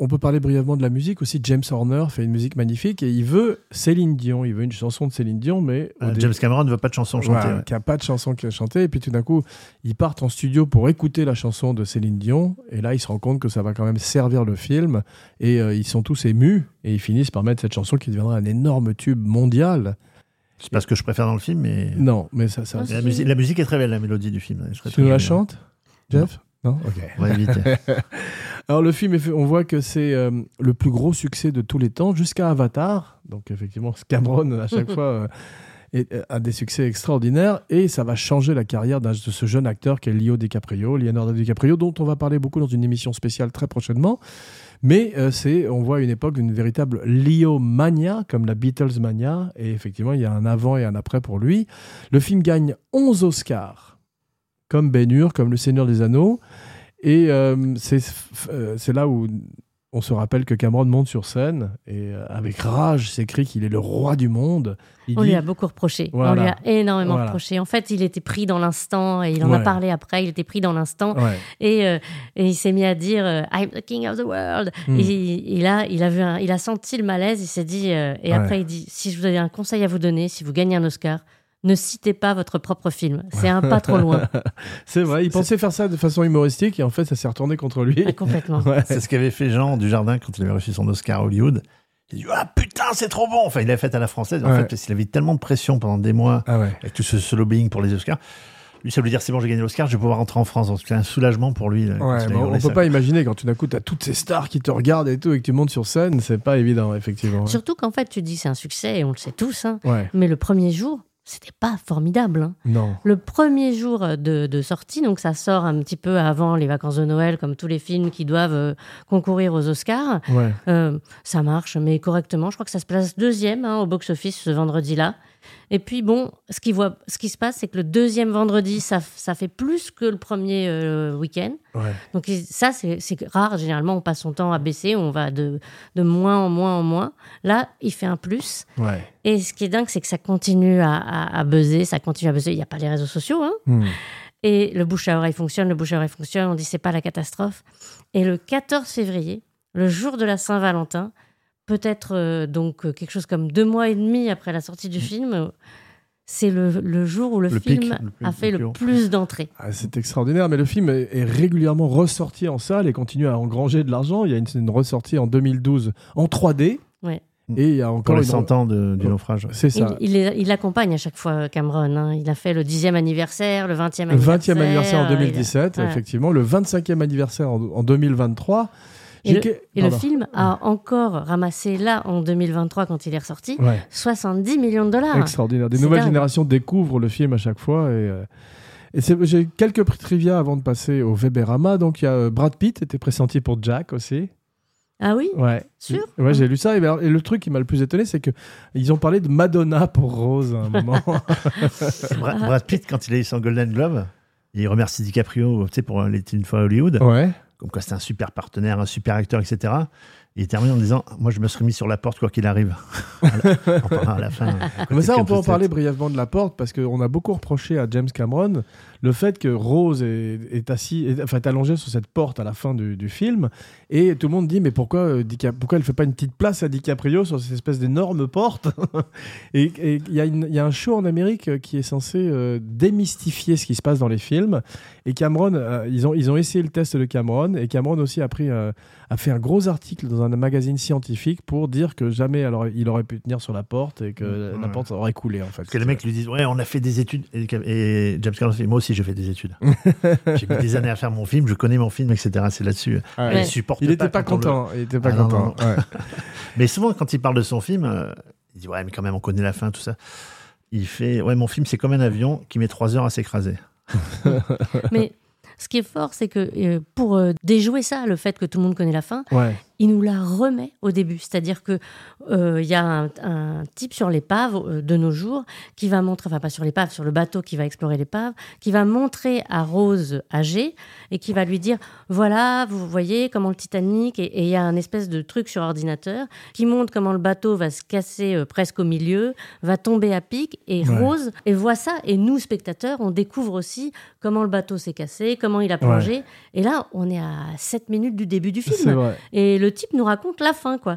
On peut parler brièvement de la musique aussi. James Horner fait une musique magnifique et il veut Céline Dion. Il veut une chanson de Céline Dion, mais Euh, James Cameron ne veut pas de chanson chantée. Ouais, ouais. qui a pas de chanson qui a chanté. Et puis tout d'un coup, ils partent en studio pour écouter la chanson de Céline Dion. Et là, ils se rendent compte que ça va quand même servir le film. Et euh, ils sont tous émus. Et ils finissent par mettre cette chanson qui deviendra un énorme tube mondial. C'est pas ce que je préfère dans le film, mais Non, mais ça. ça Ah, mais la, si. musique, la musique est très belle, la mélodie du film. Je serais tu nous la chantes, Jeff? Non, Ok. On va éviter. Alors le film, on voit que c'est euh, le plus gros succès de tous les temps jusqu'à Avatar. Donc effectivement, Cameron à chaque fois euh, est- euh, a des succès extraordinaires et ça va changer la carrière de ce jeune acteur qui est Leo DiCaprio, Leonardo DiCaprio, dont on va parler beaucoup dans une émission spéciale très prochainement. Mais euh, c'est, on voit à une époque d'une véritable Leo mania, comme la Beatles mania, et effectivement il y a un avant et un après pour lui. Le film gagne 11 Oscars, comme Ben Hur, comme Le Seigneur des Anneaux. Et euh, c'est euh, c'est là où on se rappelle que Cameron monte sur scène et euh, avec rage s'écrit qu'il est le roi du monde. Il On dit- lui a beaucoup reproché. Voilà. On lui a énormément Voilà. reproché. En fait, il était pris dans l'instant et il en Ouais. a parlé après. Il était pris dans l'instant Ouais. et, euh, et il s'est mis à dire I'm the king of the world. Mm. Et il, il a, il, a vu un- il a senti le malaise. Il s'est dit euh, et Ouais. après il dit si je vous avais un conseil à vous donner, si vous gagnez un Oscar, ne citez pas votre propre film. C'est un pas trop loin. C'est vrai, il pensait faire ça de façon humoristique et en fait ça s'est retourné contre lui. Ah, Complètement. Ouais. C'est ce qu'avait fait Jean du Jardin quand il avait reçu son Oscar à Hollywood. Il a dit Ah putain, c'est trop bon Enfin, il l'a fait à la française. En Ouais. fait, parce qu'il avait tellement de pression pendant des mois Ah ouais. avec tout ce, ce lobbying pour les Oscars. Lui, ça veut dire c'est bon, j'ai gagné l'Oscar, je vais pouvoir rentrer en France. Donc, C'est un soulagement pour lui. là, Ouais, on hurlé peut pas imaginer quand tout d'un coup, tu as toutes ces stars qui te regardent et tout, et que tu montes sur scène, c'est pas évident, effectivement. Surtout qu'en fait, tu dis c'est un succès, et on le sait tous, hein, Ouais, mais le premier jour, c'était pas formidable. hein. non. Le premier jour de, de sortie, donc ça sort un petit peu avant les vacances de Noël, comme tous les films qui doivent euh, concourir aux Oscars. Ouais. Euh, ça marche, mais correctement. Je crois que ça se place deuxième hein, au box-office ce vendredi-là. Et puis bon, ce qui, voit, ce qui se passe, c'est que le deuxième vendredi, ça, ça fait plus que le premier euh, week-end. Ouais. Donc ça, c'est rare. Généralement, on passe son temps à baisser, on va de, de moins en moins en moins. Là, il fait un plus. Ouais. Et ce qui est dingue, c'est que ça continue à, à, à buzzer, ça continue à buzzer. Il n'y a pas les réseaux sociaux, hein. Hmm. Et le bouche à oreille fonctionne, le bouche à oreille fonctionne, on dit c'est pas la catastrophe. Et le 14 février, le jour de la Saint-Valentin, peut-être euh, donc euh, quelque chose comme deux mois et demi après la sortie du film, euh, c'est le, le jour où le, Le film pic, le plus- a fait le le plus d'entrées. Ah, c'est extraordinaire, mais le film est, est régulièrement ressorti en salle et continue à engranger de l'argent. Il y a une, une ressortie en 2012 en 3D. Ouais. Et il y a Pour encore les une... 100 ans de- du naufrage. C'est ça. Il, il, est- il accompagne à chaque fois Cameron. hein. Il a fait le 10e anniversaire, le 20e Le anniversaire. 20e anniversaire en euh, il a- 2017, voilà. effectivement. Le 25e anniversaire en, en 2023. Et le, que- et le Pardon. film a encore ramassé là, en 2023, quand il est ressorti, Ouais, 70 millions de dollars. extraordinaire. Des nouvelles dingue. générations découvrent le film à chaque fois. Et, euh, et j'ai quelques prix trivia avant de passer au Weberama. Donc il y a euh, Brad Pitt était pressenti pour Jack aussi. Ah oui? Ouais. Sûr? Ouais, j'ai lu ça. Et, ben, et le truc qui m'a le plus étonné, c'est que ils ont parlé de Madonna pour Rose à un moment. Bra- Brad Pitt, quand il a eu son Golden Globe, il remercie DiCaprio tu sais, pour euh, l'été une fois à Hollywood. ouais. Comme quoi, c'était un super partenaire, un super acteur, etc. Il termine en disant Moi, je me serais mis sur la porte quoi qu'il arrive. Parlant à la fin. Mais ça, on peut en parler brièvement de la porte parce qu'on a beaucoup reproché à James Cameron le fait que Rose est, est assis, est, enfin, est allongée sur cette porte à la fin du, du film et tout le monde dit mais pourquoi euh, pourquoi elle fait pas une petite place à DiCaprio sur cette espèce d'énorme porte Et il y, a y un show en Amérique euh, qui est censé euh, démystifier ce qui se passe dans les films et Cameron, euh, ils ont ils ont essayé le test de Cameron et Cameron aussi a pris a fait un gros article dans un magazine scientifique pour dire que jamais alors il aurait pu tenir sur la porte et que Ouais. la porte aurait coulé en fait. Parce que les mecs lui disent Ouais, on a fait des études. Et, et James Cameron Moi aussi, j'ai fait des études. j'ai mis des années à faire mon film, je connais mon film, etc. C'est là-dessus. Ah, Il Ouais. supporte Il était pas le- content. Il était pas Ah, non, content. non, ouais. Mais souvent, quand il parle de son film, euh, il dit Ouais, mais quand même, on connaît la fin, tout ça. Il fait Ouais, mon film, c'est comme un avion qui met trois heures à s'écraser. Mais ce qui est fort, c'est que euh, pour euh, déjouer ça, le fait que tout le monde connaît la fin, Ouais. Il nous la remet au début. C'est-à-dire que euh, il y a un, un type sur l'épave euh, de nos jours qui va montrer, enfin pas sur l'épave, sur le bateau qui va explorer l'épave, qui va montrer à Rose âgée et qui va lui dire voilà, vous voyez comment le Titanic et il y a un espèce de truc sur ordinateur qui montre comment le bateau va se casser euh, presque au milieu, va tomber à pic et Ouais. Rose et voit ça et nous spectateurs on découvre aussi comment le bateau s'est cassé, comment il a plongé et là on est à 7 minutes du début du film. vrai. Et le type nous raconte la fin, quoi.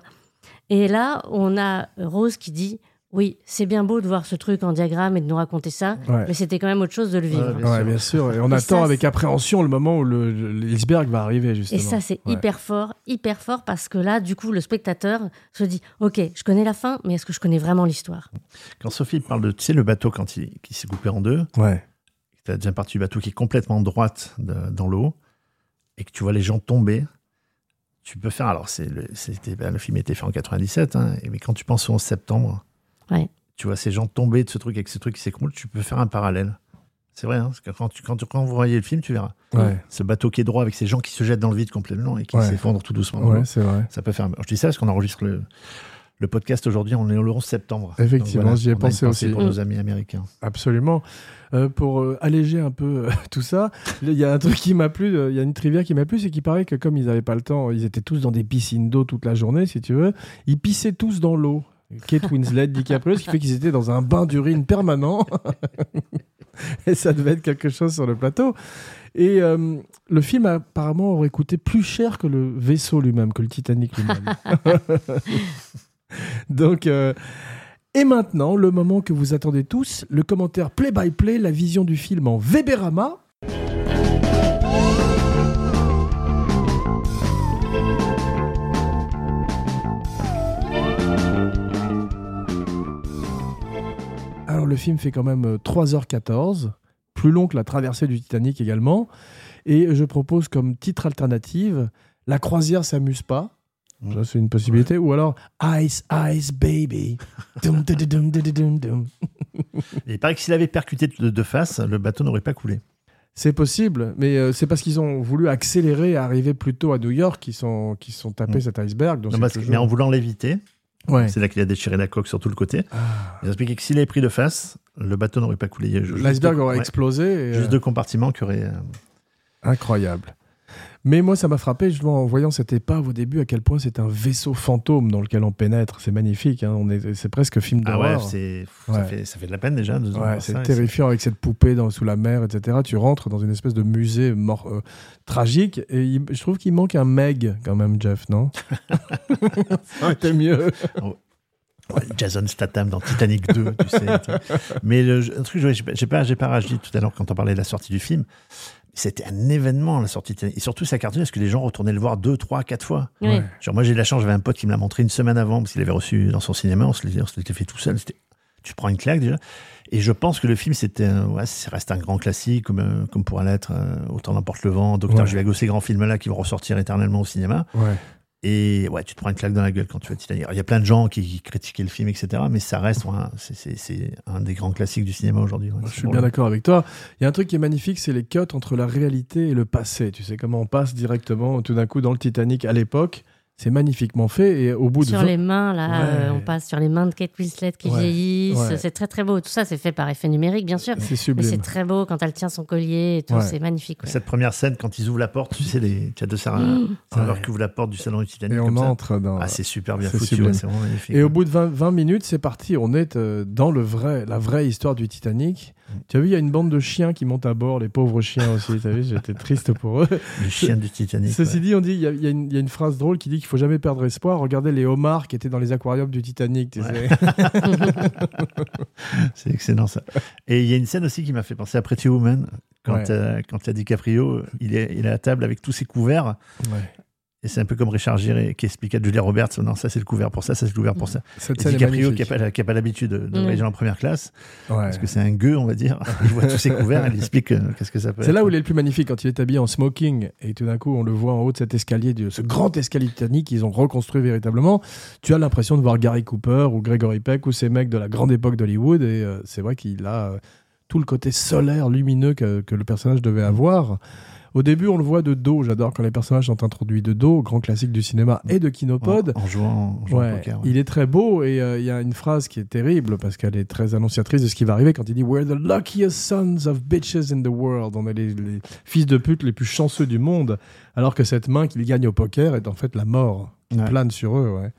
Et là, on a Rose qui dit Oui, c'est bien beau de voir ce truc en diagramme et de nous raconter ça, Ouais. mais c'était quand même autre chose de le vivre. Ouais, bien Ouais, sûr. bien sûr. Et on Et attend ça, avec appréhension le moment où le, le- l'iceberg va arriver, justement. et ça, c'est Ouais. hyper fort, hyper fort, parce que là, du coup, le spectateur se dit Ok, je connais la fin, mais est-ce que je connais vraiment l'histoire? Quand Sophie parle de, tu sais, le bateau quand il, qui s'est coupé en deux, Ouais. tu as déjà partie du bateau qui est complètement droite de- dans l'eau, et que tu vois les gens tomber, tu peux faire. Alors, c'est le, c'était, ben, le film était fait en 97, hein, et- mais quand tu penses au 11 septembre, Ouais. tu vois ces gens tomber de ce truc avec ce truc qui s'écroule, tu peux faire un parallèle. C'est vrai, hein, parce que quand, tu, quand, tu- quand vous voyez le film, tu verras. Ouais. Ce bateau qui est droit avec ces gens qui se jettent dans le vide complètement et qui Ouais. s'effondrent tout doucement. Ouais, c'est vrai. Ça peut faire. Je dis ça parce qu'on enregistre le, le podcast aujourd'hui, on est le 11 septembre. Effectivement, j'y ai pensé aussi. Pour nos amis américains. Absolument. Euh, pour euh, alléger un peu euh, tout ça, il y a un truc qui m'a plu, euh, il y a une trivia qui m'a plu, c'est qu'il paraît que comme ils n'avaient pas le temps, ils étaient tous dans des piscines d'eau toute la journée, si tu veux, ils pissaient tous dans l'eau. Kate Winslet, DiCaprio, ce qui fait qu'ils étaient dans un bain d'urine permanent. Et ça devait être quelque chose sur le plateau. Et euh, le film apparemment aurait coûté plus cher que le vaisseau lui-même, que le Titanic lui-même. Donc, euh, et maintenant, le moment que vous attendez tous, le commentaire play-by-play, la vision du film en Weberama. Alors, le film fait quand même euh, 3h14, plus long que la traversée du Titanic également. Et je propose comme titre alternative La croisière s'amuse pas. Mm. Ça, c'est une possibilité. Ou alors Ice, Ice Baby. Dum, dum, dum, dum, dum, dum. Et il paraît que s'il avait percuté de, de face, le bateau n'aurait pas coulé. C'est possible, mais euh, c'est parce qu'ils ont voulu accélérer arriver plus tôt à New York qu'ils sont, qu'ils sont tapés Mm. cet iceberg. donc Non, c'est parce que- toujours- mais en voulant l'éviter, Ouais. c'est là qu'il a déchiré la coque sur tout le côté. Ah. Il a expliqué que s'il avait pris de face, le bateau n'aurait pas coulé. L'iceberg aurait ouais, explosé. et, Juste euh, deux compartiments qui auraient. euh, Incroyable. Mais moi, ça m'a frappé justement en voyant cette épave au début à quel point c'est un vaisseau fantôme dans lequel on pénètre. C'est magnifique. hein. On est, c'est presque film Ah ouais, d'horreur. c'est, Ouais. Ça, fait, ça fait de la peine déjà. de Ouais, voir c'est terrifiant avec cette poupée dans, sous la mer, etc. Tu rentres dans une espèce de musée mort, euh, tragique et il- je trouve qu'il manque un Meg quand même, Jeff, non? Été mieux. Ouais, Jason Statham dans Titanic 2, tu sais. Mais le, un truc, j'ai pas, j'ai pas, j'ai pas réagi tout à l'heure quand on parlait de la sortie du film. C'était un événement, la sortie de Titanic. Et surtout, ça cartonnait parce que les gens retournaient le voir deux, trois, quatre fois. Ouais. Genre, moi, j'ai eu la chance, j'avais un pote qui me l'a montré une semaine avant parce qu'il avait reçu dans son cinéma. On se l'était fait tout seul. C'était, tu prends une claque déjà. Et je pense que le film, c'était, ouais, ça reste un grand classique, comme, euh, comme pourra l'être euh, Autant n'emporte le vent, Docteur Ouais. Givago, ces grands films-là qui vont ressortir éternellement au cinéma. Ouais. Et ouais, tu te prends une claque dans la gueule quand tu vois Titanic. Alors, Il y a plein de gens qui, qui critiquaient le film, etc. Mais ça reste ouais, c'est- un des grands classiques du cinéma aujourd'hui. ouais. Je suis bien d'accord avec toi. Il y a un truc qui est magnifique, c'est les cuts entre la réalité et le passé. Tu sais comment on passe directement tout d'un coup dans le Titanic à l'époque. C'est magnifiquement fait et au bout de Sur 20 les mains, là, Ouais. euh, on passe sur les mains de Kate Winslet qui Ouais. vieillissent. Ouais. C'est très très beau. Tout ça, c'est fait par effet numérique, bien sûr. c'est Mais sublime. c'est très beau quand elle tient son collier et tout. Ouais. C'est magnifique. ouais. Cette première scène, quand ils ouvrent la porte, tu sais, les, tu as deux serveurs Mmh. qui ouvrent la porte du salon du Titanic. Et on comme ça. entre dans. Ah, c'est super bien foutu, c'est vraiment magnifique. Et au bout de 20, 20 minutes, c'est parti. On est euh, dans le vrai, la vraie histoire du Titanic. Tu as vu, il y a une bande de chiens qui montent à bord, les pauvres chiens aussi. Tu as vu, j'étais triste pour eux. Les chiens du Titanic. Ceci ouais. dit, on dit, il y, a- y une- il y a une phrase drôle qui dit qu'il faut jamais perdre espoir. Regardez les homards qui étaient dans les aquariums du Titanic. Tu sais. C'est excellent ça. Et il y a une scène aussi qui m'a fait penser à Pretty Woman. Quand, Ouais. euh, quand il y a DiCaprio, il est, il est à table avec tous ses couverts. Et c'est un peu comme Richard Gere qui expliquait à Julia Roberts non, ça c'est le couvert pour ça, ça c'est le couvert pour ça. Cette Et DiCaprio qui n'a pas, qui a pas l'habitude de, de Mm. voyager en première classe, Ouais. parce que c'est un gueux, on va dire. Il voit tous ses couverts, il explique euh, qu'est-ce que ça peut C'est là où il est le plus magnifique, quand il est habillé en smoking et tout d'un coup on le voit en haut de cet escalier, de ce grand escalier Titanic qu'ils ont reconstruit véritablement. Tu as l'impression de voir Gary Cooper ou Gregory Peck ou ces mecs de la grande époque d'Hollywood et euh, c'est vrai qu'il a euh, tout le côté solaire, lumineux que, que le personnage devait avoir. Au début, on le voit de dos. J'adore quand les personnages sont introduits de dos, grand classique du cinéma et de Kinopod. En, en jouant, en jouant au Ouais, poker. ouais. il est très beau et euh, il y a une phrase qui est terrible parce qu'elle est très annonciatrice de ce qui va arriver quand il dit We're the luckiest sons of bitches in the world. On est les, les fils de pute les plus chanceux du monde, alors que cette main qu'il gagne au poker est en fait la mort qui plane sur eux. Ouais.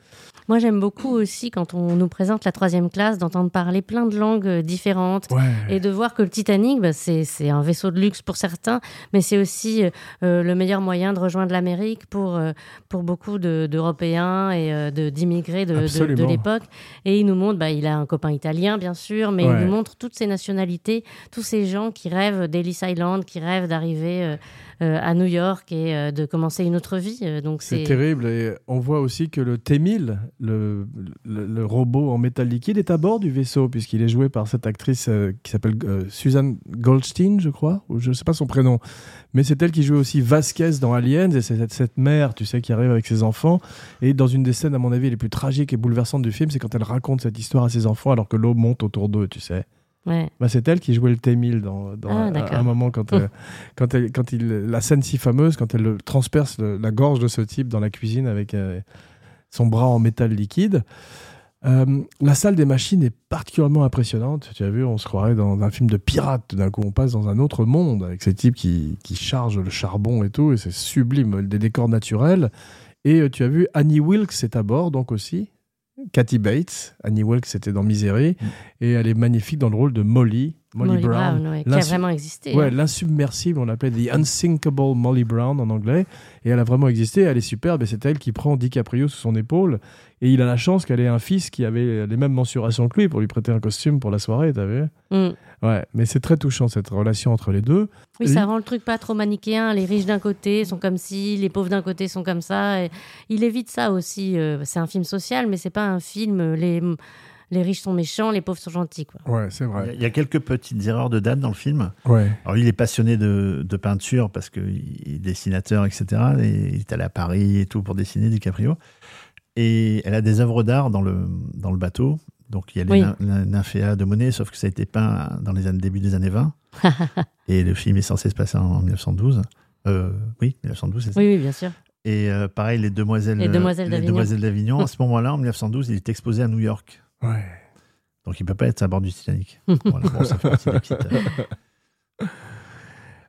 Moi, j'aime beaucoup aussi quand on nous présente la troisième classe, d'entendre parler plein de langues euh, différentes. Et de voir que le Titanic, bah, c'est un vaisseau de luxe pour certains, mais c'est aussi euh, le meilleur moyen de rejoindre l'Amérique pour, euh, pour beaucoup de- d'Européens et euh, d'immigrés de, de, l'époque. Et il nous montre, bah, il a un copain italien, bien sûr, mais Ouais. il nous montre toutes ces nationalités, tous ces gens qui rêvent d'Ellis Island, qui rêvent d'arriver euh, euh, à New York et euh, de commencer une autre vie. Euh, Donc C'est terrible et on voit aussi que le T-1000, le, le, le robot en métal liquide, est à bord du vaisseau puisqu'il est joué par cette actrice euh, qui s'appelle euh, Suzanne Goldstein, je crois, ou je ne sais pas son prénom, mais c'est elle qui joue aussi Vasquez dans Aliens et c'est cette, cette mère, tu sais, qui arrive avec ses enfants et dans une des scènes à mon avis les plus tragiques et bouleversantes du film, c'est quand elle raconte cette histoire à ses enfants alors que l'eau monte autour d'eux, tu sais. Ouais. Bah, c'est elle qui jouait le T-1000 dans, dans Ah, un- moment quand, euh, quand, elle, quand il, la scène si fameuse, quand elle le transperce le- la gorge de ce type dans la cuisine avec euh, son bras en métal liquide. Euh, la salle des machines est particulièrement impressionnante. Tu as vu, on se croirait dans un film de pirate. D'un coup, on passe dans un autre monde avec ces types qui, qui chargent le charbon et tout. Et c'est sublime, des décors naturels. Et tu as vu, Annie Wilkes est à bord, donc aussi. Kathy Bates. Annie Wilkes était dans Misery. Et elle est magnifique dans le rôle de Molly. Molly, Molly Brown. Brown, ouais, qui a vraiment existé. Ouais, hein. l'insubmersible, on l'appelait The Unsinkable Molly Brown en anglais. Et elle a vraiment existé, elle est superbe. Et c'est elle qui prend DiCaprio sous son épaule. Et il a la chance qu'elle ait un fils qui avait les mêmes mensurations que lui pour lui prêter un costume pour la soirée, t'as vu? Mm. Ouais, mais c'est très touchant cette relation entre les deux. Oui, ça rend le truc pas trop manichéen. Les riches d'un côté sont comme ci, les pauvres d'un côté sont comme ça. Et il évite ça aussi. euh, C'est un film social, mais c'est pas un film. Les, les riches sont méchants, les pauvres sont gentils. Quoi. Ouais, c'est Il y a- vrai. il y a quelques petites erreurs de date dans le film. Ouais. Alors, il est passionné de, de peinture parce qu'il est dessinateur, etc. Et il est allé à Paris et tout pour dessiner DiCaprio. Et elle a des œuvres d'art dans le, dans le bateau. Donc, il y a les Oui. la nymphéas de Monet, sauf que ça a été peint dans les années, début des années 20. et le film est censé se passer en 1912. Euh, oui, 1912, c'est ça? Oui, oui, bien sûr. Et euh, pareil, les Demoiselles, Les Demoiselles les d'Avignon. Demoiselles d'Avignon. À ce moment-là, en 1912, il est exposé à New York. Ouais. Donc, il peut pas être à bord du Titanic. Voilà, bon, ça fait partie des petites, euh,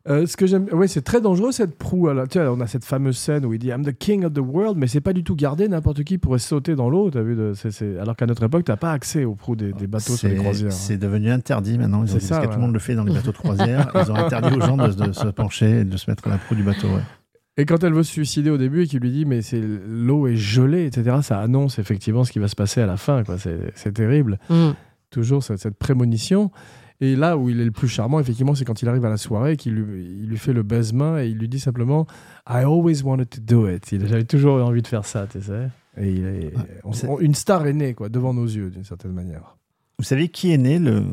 Euh, ce que j'aime, ouais, c'est très dangereux cette proue. là. Tu vois, on a cette fameuse scène où il dit I'm the king of the world, mais c'est pas du tout gardé. N'importe qui pourrait sauter dans l'eau. T'as vu de- c'est- c'est- Alors qu'à notre époque, t'as pas accès aux proues des, des bateaux sur les C'est- croisières. hein. C'est devenu interdit maintenant. Ils C'est ont- ça, parce que tout le monde le fait dans les bateaux de croisière. Ils ont interdit aux gens de, de se pencher et de se mettre à la proue du bateau. ouais. Et quand elle veut se suicider au début et qu'il lui dit mais c'est l'eau est gelée, etc. Ça annonce effectivement ce qui va se passer à la fin. quoi. C'est c'est terrible. Mm. Toujours cette, cette prémonition. Et là où il est le plus charmant, effectivement, c'est quand il arrive à la soirée, qu'il lui, il lui fait le baisement et il lui dit simplement I always wanted to do it. Il- J'avais toujours eu envie de faire ça, tu sais. Et il est- Ouais, on- c'est- on- une star est née quoi, devant nos yeux, d'une certaine manière. Vous savez qui est né le,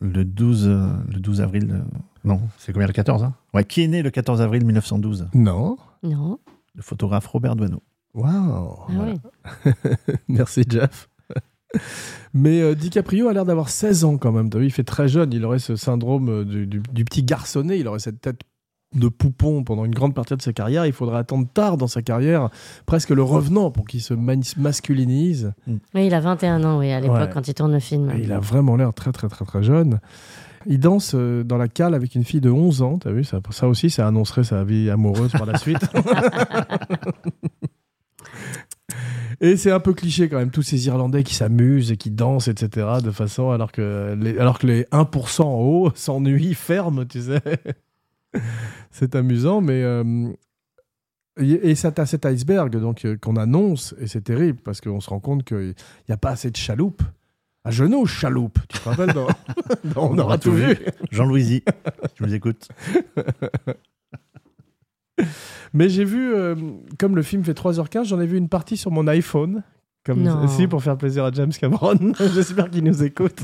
le, 12, euh, le 12 avril euh, Non, c'est combien le 14 hein? Ouais, qui est né le 14 avril 1912 Non Non. Le photographe Robert Doisneau. Waouh Ah Voilà. oui. Merci Jeff. Mais euh, DiCaprio a l'air d'avoir 16 ans quand même. Vu, il fait très jeune. Il aurait ce syndrome du, du- du petit garçonnet. Il aurait cette tête de poupon pendant une grande partie de sa carrière. Il faudrait attendre tard dans sa carrière, presque le revenant pour qu'il se masculinise. Oui, il a 21 ans, oui, à l'époque, Ouais. quand il tourne le film. Et il a vraiment l'air très très très très jeune. Il danse euh, dans la cale avec une fille de 11 ans. T'as vu, ça, ça aussi, ça annoncerait sa vie amoureuse par la suite. Et c'est un peu cliché quand même, tous ces Irlandais qui s'amusent et qui dansent, etc. de façon alors que les, alors que les 1% en haut s'ennuient ferme, tu sais. C'est amusant, mais euh, et ça t'as cet iceberg donc euh, qu'on annonce et c'est terrible parce qu'on se rend compte qu'il n'y a pas assez de chaloupe. À genoux, chaloupe. Tu te rappelles dans, dans On aura tout vu. Jean-Louis, je vous écoute. Mais j'ai vu, euh, comme le film fait 3h15, j'en ai vu une partie sur mon iPhone. Comme Non. si pour faire plaisir à James Cameron. J'espère qu'il nous écoute.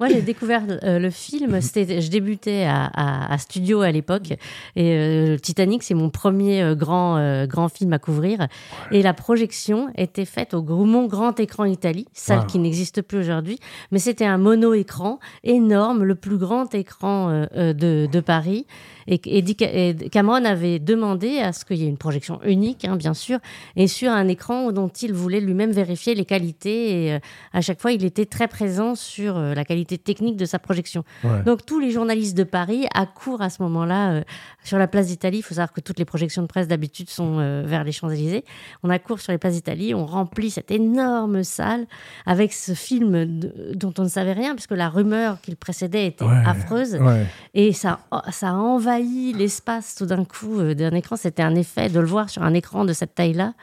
Moi, j'ai découvert euh, le film. C'était, je débutais à, à- à studio à l'époque, et euh, Titanic, c'est mon premier euh, grand euh, grand film à couvrir. Et la projection était faite au Gaumont Grand Écran Italie, salle Wow. qui n'existe plus aujourd'hui, mais c'était un mono-écran énorme, le plus grand écran euh, euh, de, de Paris. Et, et, Cameron avait demandé à ce qu'il y ait une projection unique, hein, bien sûr, et sur un écran dont il voulait lui-même vérifier les qualités. Et euh, à chaque fois, il était très présent sur euh, la qualité technique de sa projection. Ouais. Donc tous les journalistes de Paris accourent à ce moment-là euh, sur la place d'Italie. Il faut savoir que toutes les projections de presse d'habitude sont vers les Champs-Élysées. On accourt sur les places d'Italie, on remplit cette énorme salle avec ce film de- dont on ne savait rien puisque la rumeur qu'il précédait était Ouais. affreuse. Ouais. Et ça, ça a envahi l'espace tout d'un coup euh, d'un écran. C'était un effet de le voir sur un écran de cette taille-là.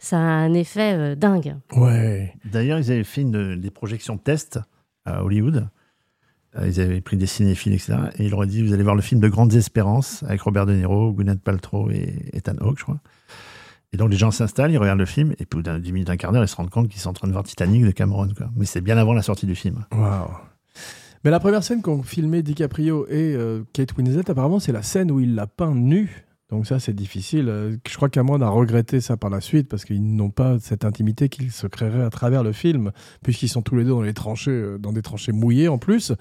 Ça a un effet euh, dingue. Ouais. D'ailleurs, ils avaient fait une- des projections test à Hollywood. Euh, Ils avaient pris des cinéphiles, etc. Et ils leur ont dit Vous allez voir le film de Grandes Espérances avec Robert De Niro, Gwyneth Paltrow et Ethan Hawke, je crois. Et donc, les gens s'installent, ils regardent le film, et puis, au bout d'un 10 minutes, un quart d'heure, ils se rendent compte qu'ils sont en train de voir Titanic de Cameron. Quoi. Mais c'est bien avant la sortie du film. Waouh. Mais la première scène qu'ont filmé DiCaprio et euh, Kate Winslet, apparemment, c'est la scène où il l'a peint nu. Donc ça, c'est difficile. Euh, Je crois qu'Amon a regretté ça par la suite parce qu'ils n'ont pas cette intimité qu'ils se créeraient à travers le film, puisqu'ils sont tous les deux dans les tranchées, euh, dans des tranchées mouillées en plus.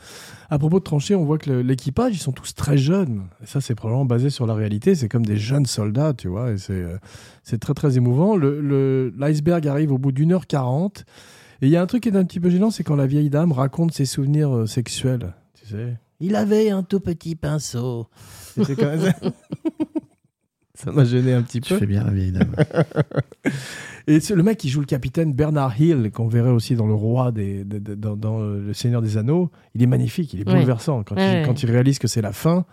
À propos de tranchées, on voit que l'équipage, ils sont tous très jeunes. Et ça, c'est probablement basé sur la réalité. C'est comme des jeunes soldats, tu vois. Et c'est très très émouvant. L'iceberg arrive au bout d'une heure quarante. Et il y a un truc qui est un petit peu gênant, c'est quand la vieille dame raconte ses souvenirs euh, sexuels. Tu sais, il avait un tout petit pinceau. C'était quand même- Ça m'a gêné un petit Tu peu. fais bien la vieille dame. Et c'est le mec qui joue le capitaine Bernard Hill, qu'on verrait aussi dans Le Roi, des, de- de- dans, dans, euh, Le Seigneur des Anneaux, il est magnifique, il est Ouais. bouleversant. Quand, Ouais, il, ouais. quand il réalise que c'est la fin,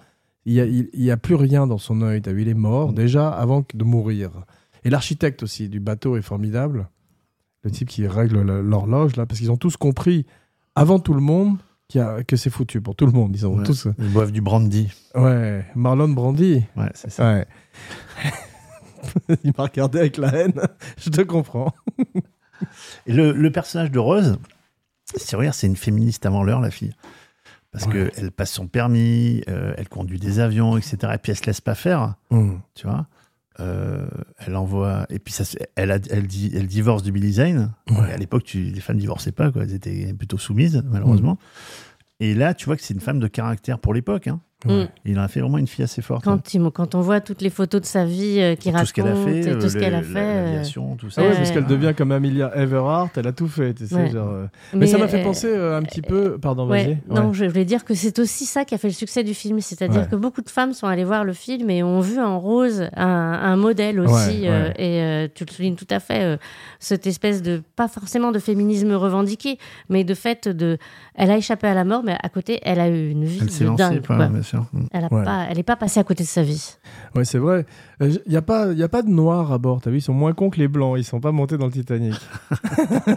il n'y a, il, il y a plus rien dans son œil. T'as vu, il est mort Mm. déjà avant que de mourir. Et l'architecte aussi du bateau est formidable. Le type qui règle l'horloge, là, parce qu'ils ont tous compris, avant tout le monde, y a- que c'est foutu pour tout le monde. Ils ont Ouais. tous. Ils boivent du brandy. Ouais, Marlon Brandy. Ouais, c'est ça. Ouais. il m'a regardé avec la haine. Je te comprends. Et le, le personnage de Rose, c'est regarde, c'est une féministe avant l'heure, la fille. Parce Ouais. qu'elle passe son permis, euh, elle conduit des avions, etc. Et puis elle se laisse pas faire, Hum. tu vois. Euh, elle envoie. Et puis ça, elle, a- elle, dit, elle divorce du Billy Zane. Ouais. À l'époque, les femmes divorçaient pas, quoi. Elles étaient plutôt soumises, malheureusement. Et là, tu vois que c'est une femme de caractère pour l'époque. Hein. Mm. Il en a fait vraiment une fille assez forte. Quand, il- quand on voit toutes les photos de sa vie euh, tout raconte ce qu'elle a fait, et tout ce euh, qu'elle a fait. euh, l'aviation, tout ça. Ah ouais, Ouais, parce ouais. qu'elle devient comme Amelia Everhart, elle a tout fait, tu sais. Ouais. genre, euh. Mais, ça m'a fait euh, penser euh, un petit peu. Pardon, Ouais, vas-y. non, je voulais dire que c'est aussi ça qui a fait le succès du film, c'est-à-dire Ouais. que beaucoup de femmes sont allées voir le film et ont vu en Rose un, un modèle aussi, euh, et euh, tu le soulignes tout à fait, euh, cette espèce de, pas forcément de féminisme revendiqué, mais de fait de, elle a échappé à la mort, mais à côté, elle a eu une vie Elle de dingue. quoi. bien sûr. Elle Ouais. pas, passée à côté de sa vie. Ouais, c'est vrai. Il n'y a, pas- y a pas de noirs à bord, t'as vu? Ils sont moins cons que les blancs, ils sont pas montés dans le Titanic.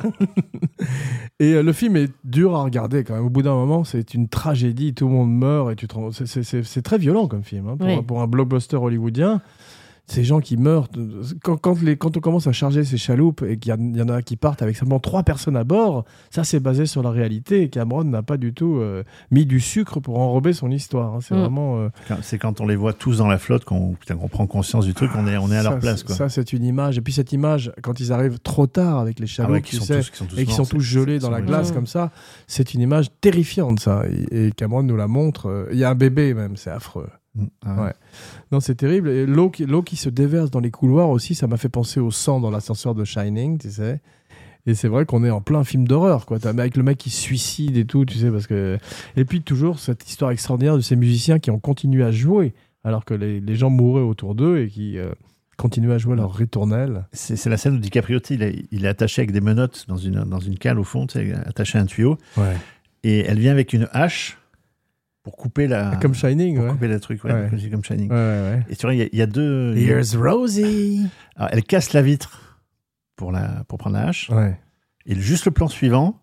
et euh, le film est dur à regarder quand même. Au bout d'un moment, c'est une tragédie, tout le monde meurt et tu te c'est- très violent comme film. hein, pour, Oui. pour un blockbuster hollywoodien, ces gens qui meurent, quand, quand, les, quand on commence à charger ces chaloupes et qu'il y, en a qui partent avec seulement trois personnes à bord, ça c'est basé sur la réalité et Cameron n'a pas du tout euh, mis du sucre pour enrober son histoire. hein. C'est Mm. vraiment... euh, Quand- C'est quand on les voit tous dans la flotte qu'on putain, qu'on prend conscience du truc, on est, on est à leur place. Quoi. Ça, c'est une image. Et puis cette image, quand ils arrivent trop tard avec les Ah chaloupes, ouais, tu qui sont sais, tous, qui sont tous et qui sont tous gelés dans la glace Ouais. comme ça, c'est une image terrifiante, ça. Et, et Cameron nous la montre. Euh, Il y a un bébé même, c'est affreux. Ah ouais. Ouais. Non, c'est terrible. Et l'eau qui, l'eau qui se déverse dans les couloirs aussi, ça m'a fait penser au sang dans l'ascenseur de Shining, tu sais. Et c'est vrai qu'on est en plein film d'horreur, quoi. T'as- Avec le mec qui se suicide et tout, tu sais, parce que. Et puis toujours cette histoire extraordinaire de ces musiciens qui ont continué à jouer, alors que les, les gens mouraient autour d'eux et qui euh, continuaient à jouer leur ritournelle. C'est c'est la scène où DiCaprio, il est, il est attaché avec des menottes dans une, dans une cale au fond, attaché à un tuyau. Ouais. Et elle vient avec une hache pour couper la. Comme Shining, pour ouais. couper le truc, ouais, Ouais. comme- comme Shining. Ouais, ouais, Et tu vois, il y a- il y, a deux. Here's Rosie. Alors, elle casse la vitre pour, la, pour prendre la hache. Ouais. Et juste le plan suivant,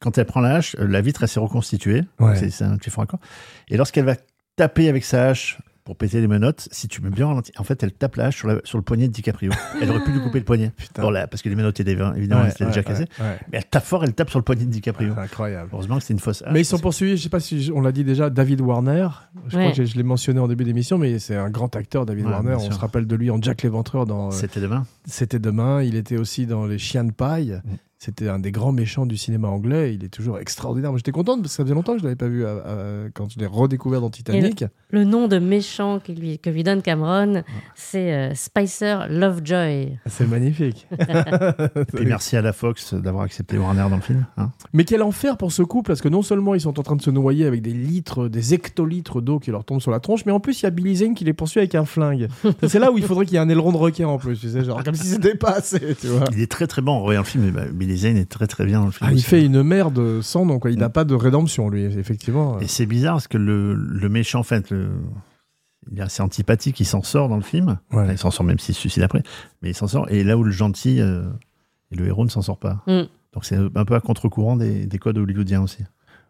quand elle prend la hache, euh, la vitre, elle s'est reconstituée. Ouais. C'est un petit fond raccord. Et lorsqu'elle va taper avec sa hache pour péter les menottes, si tu mets bien ralenti, en fait, elle tape la hache sur, la- sur le poignet de DiCaprio. Elle aurait pu lui couper le poignet. Putain. Bon, là, parce que les menottes étaient évidemment, Ouais, elles étaient déjà ouais, cassées. ouais, ouais. Mais elle tape fort, elle tape sur le poignet de DiCaprio. Ah, Incroyable. Heureusement que c'est une fausse hache. Mais ils sont poursuivis, je sais pas si on l'a dit déjà, David Warner. Je crois que je, l'ai mentionné en début d'émission, mais c'est un grand acteur, David Ouais, Warner. On se rappelle de lui en Jack l'Éventreur dans euh, C'était demain. C'était demain. Il était aussi dans Les Chiens de paille. C'était un des grands méchants du cinéma anglais. Il est toujours extraordinaire. Moi, j'étais contente parce que ça faisait longtemps que je l'avais pas vu à- à- quand je l'ai redécouvert dans Titanic. Le nom de méchant que lui, que lui donne Cameron, c'est euh, Spicer Lovejoy. C'est magnifique. Et puis merci à la Fox d'avoir accepté Warner dans le film. hein. Mais quel enfer pour ce couple, parce que non seulement ils sont en train de se noyer avec des litres, des hectolitres d'eau qui leur tombent sur la tronche, mais en plus il y a Billy Zane qui les poursuit avec un flingue. C'est là où il faudrait qu'il y ait un aileron de requin en plus, tu sais, genre comme si c'était pas assez, tu vois. Il est très très bon en voyant le film. Billy Zane est très très bien dans le film. Ah, il fait une merde sans nom, quoi. Il n'a Mm. pas de rédemption, lui, effectivement. Et c'est bizarre parce que le, le méchant, en fait, le- il est assez antipathique, il s'en sort dans le film. Ouais. Enfin, il s'en sort même s'il se suicide après, mais il s'en sort. Et là où le gentil euh, et le héros ne s'en sort pas. Mm. Donc c'est un peu à contre-courant des, des codes hollywoodiens aussi.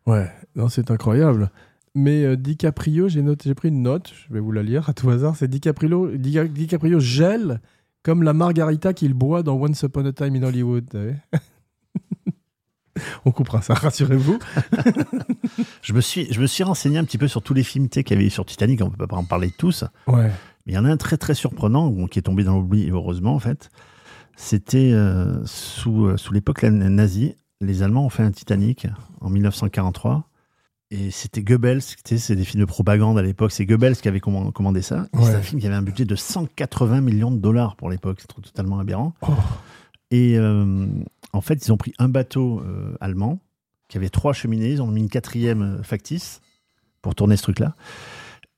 Ouais, non, c'est incroyable. Mais euh, DiCaprio, j'ai noté, j'ai pris une note, je vais vous la lire à tout hasard. C'est DiCaprio, Di- DiCaprio gèle comme la margarita qu'il boit dans Once Upon a Time in Hollywood. On coupera ça, rassurez-vous. Je me suis, je me suis renseigné un petit peu sur tous les films qu'il y avait sur Titanic. On peut pas en parler de tous. Ouais. Mais il y en a un très très surprenant qui est tombé dans l'oubli, heureusement en fait. C'était euh, sous, euh, sous l'époque nazie. Les Allemands ont fait un Titanic en 1943. Et c'était Goebbels, tu sais, c'est des films de propagande à l'époque. C'est Goebbels qui avait comman- commandé ça. Ouais. C'est un film qui avait un budget de 180 millions de dollars pour l'époque. C'est totalement aberrant. Oh. Et euh, en fait, ils ont pris un bateau euh, allemand qui avait trois cheminées. Ils ont mis une quatrième euh, factice pour tourner ce truc-là.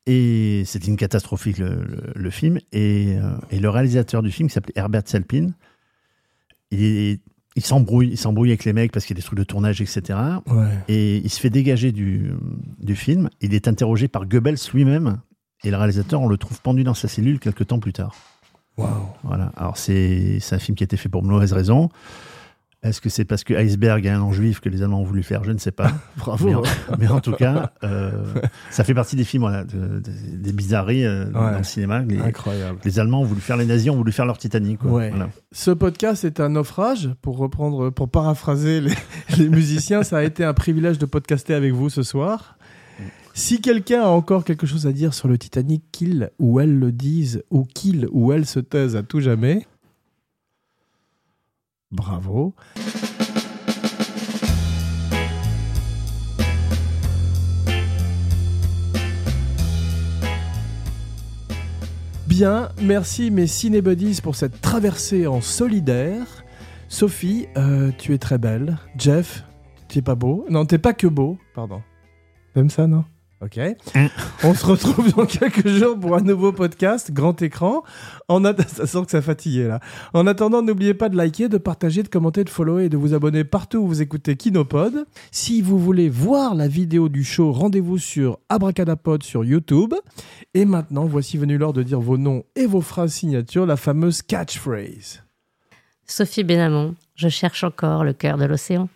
Et c'était une catastrophique le, le- le film. Et, et le réalisateur du film, qui s'appelait Herbert Selpin, il, est- il s'embrouille, il s'embrouille avec les mecs parce qu'il y a des trucs de tournage, etc. Ouais. Et il se fait dégager du, du film. Il est interrogé par Goebbels lui-même. Et le réalisateur, on le trouve pendu dans sa cellule quelques temps plus tard. Waouh. Voilà. Alors c'est c'est un film qui a été fait pour de mauvaises raisons. Est-ce que c'est parce que Iceberg est un nom juif que les Allemands ont voulu faire? Je ne sais pas. Bravo. Mais en, mais en tout cas, euh, ça fait partie des films, voilà, de- de- des bizarreries euh, dans le cinéma. Les, Incroyable. les Allemands ont voulu faire les nazis, ont voulu faire leur Titanic. quoi. Ouais. Voilà. Ce podcast est un naufrage, pour reprendre, pour paraphraser les, les musiciens. Ça a été un privilège de podcaster avec vous ce soir. Si quelqu'un a encore quelque chose à dire sur le Titanic, qu'il ou elle le dise, ou qu'il ou elle se taise à tout jamais. Bravo. Bien, merci mes cinébuddies pour cette traversée en solidaire. Sophie, euh, tu es très belle. Jeff, tu es pas beau. Non, t'es pas que beau, pardon. T'aimes ça, non? Ok. Hein. On se retrouve dans quelques jours pour un nouveau podcast, grand écran. En att- ça sent que ça fatigué là. En attendant, n'oubliez pas de liker, de partager, de commenter, de follower et de vous abonner partout où vous écoutez Kinopod. Si vous voulez voir la vidéo du show, rendez-vous sur Abracadapod sur YouTube. Et maintenant, voici venu l'heure de dire vos noms et vos phrases signatures, la fameuse catchphrase. Sophie Benamon, je cherche encore le cœur de l'océan.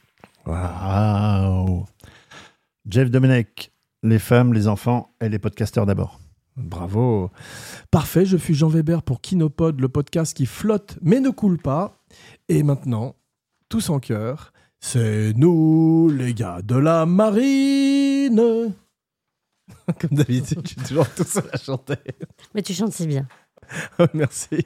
Waouh. Jeff Domenech, les femmes, les enfants et les podcasteurs d'abord. Bravo. Parfait, je suis Jean Weber pour Kinopod, le podcast qui flotte mais ne coule pas. Et maintenant, tous en cœur, c'est nous les gars de la marine. Comme d'habitude, je suis toujours tout seul à chanter. Mais tu chantes si bien. Merci.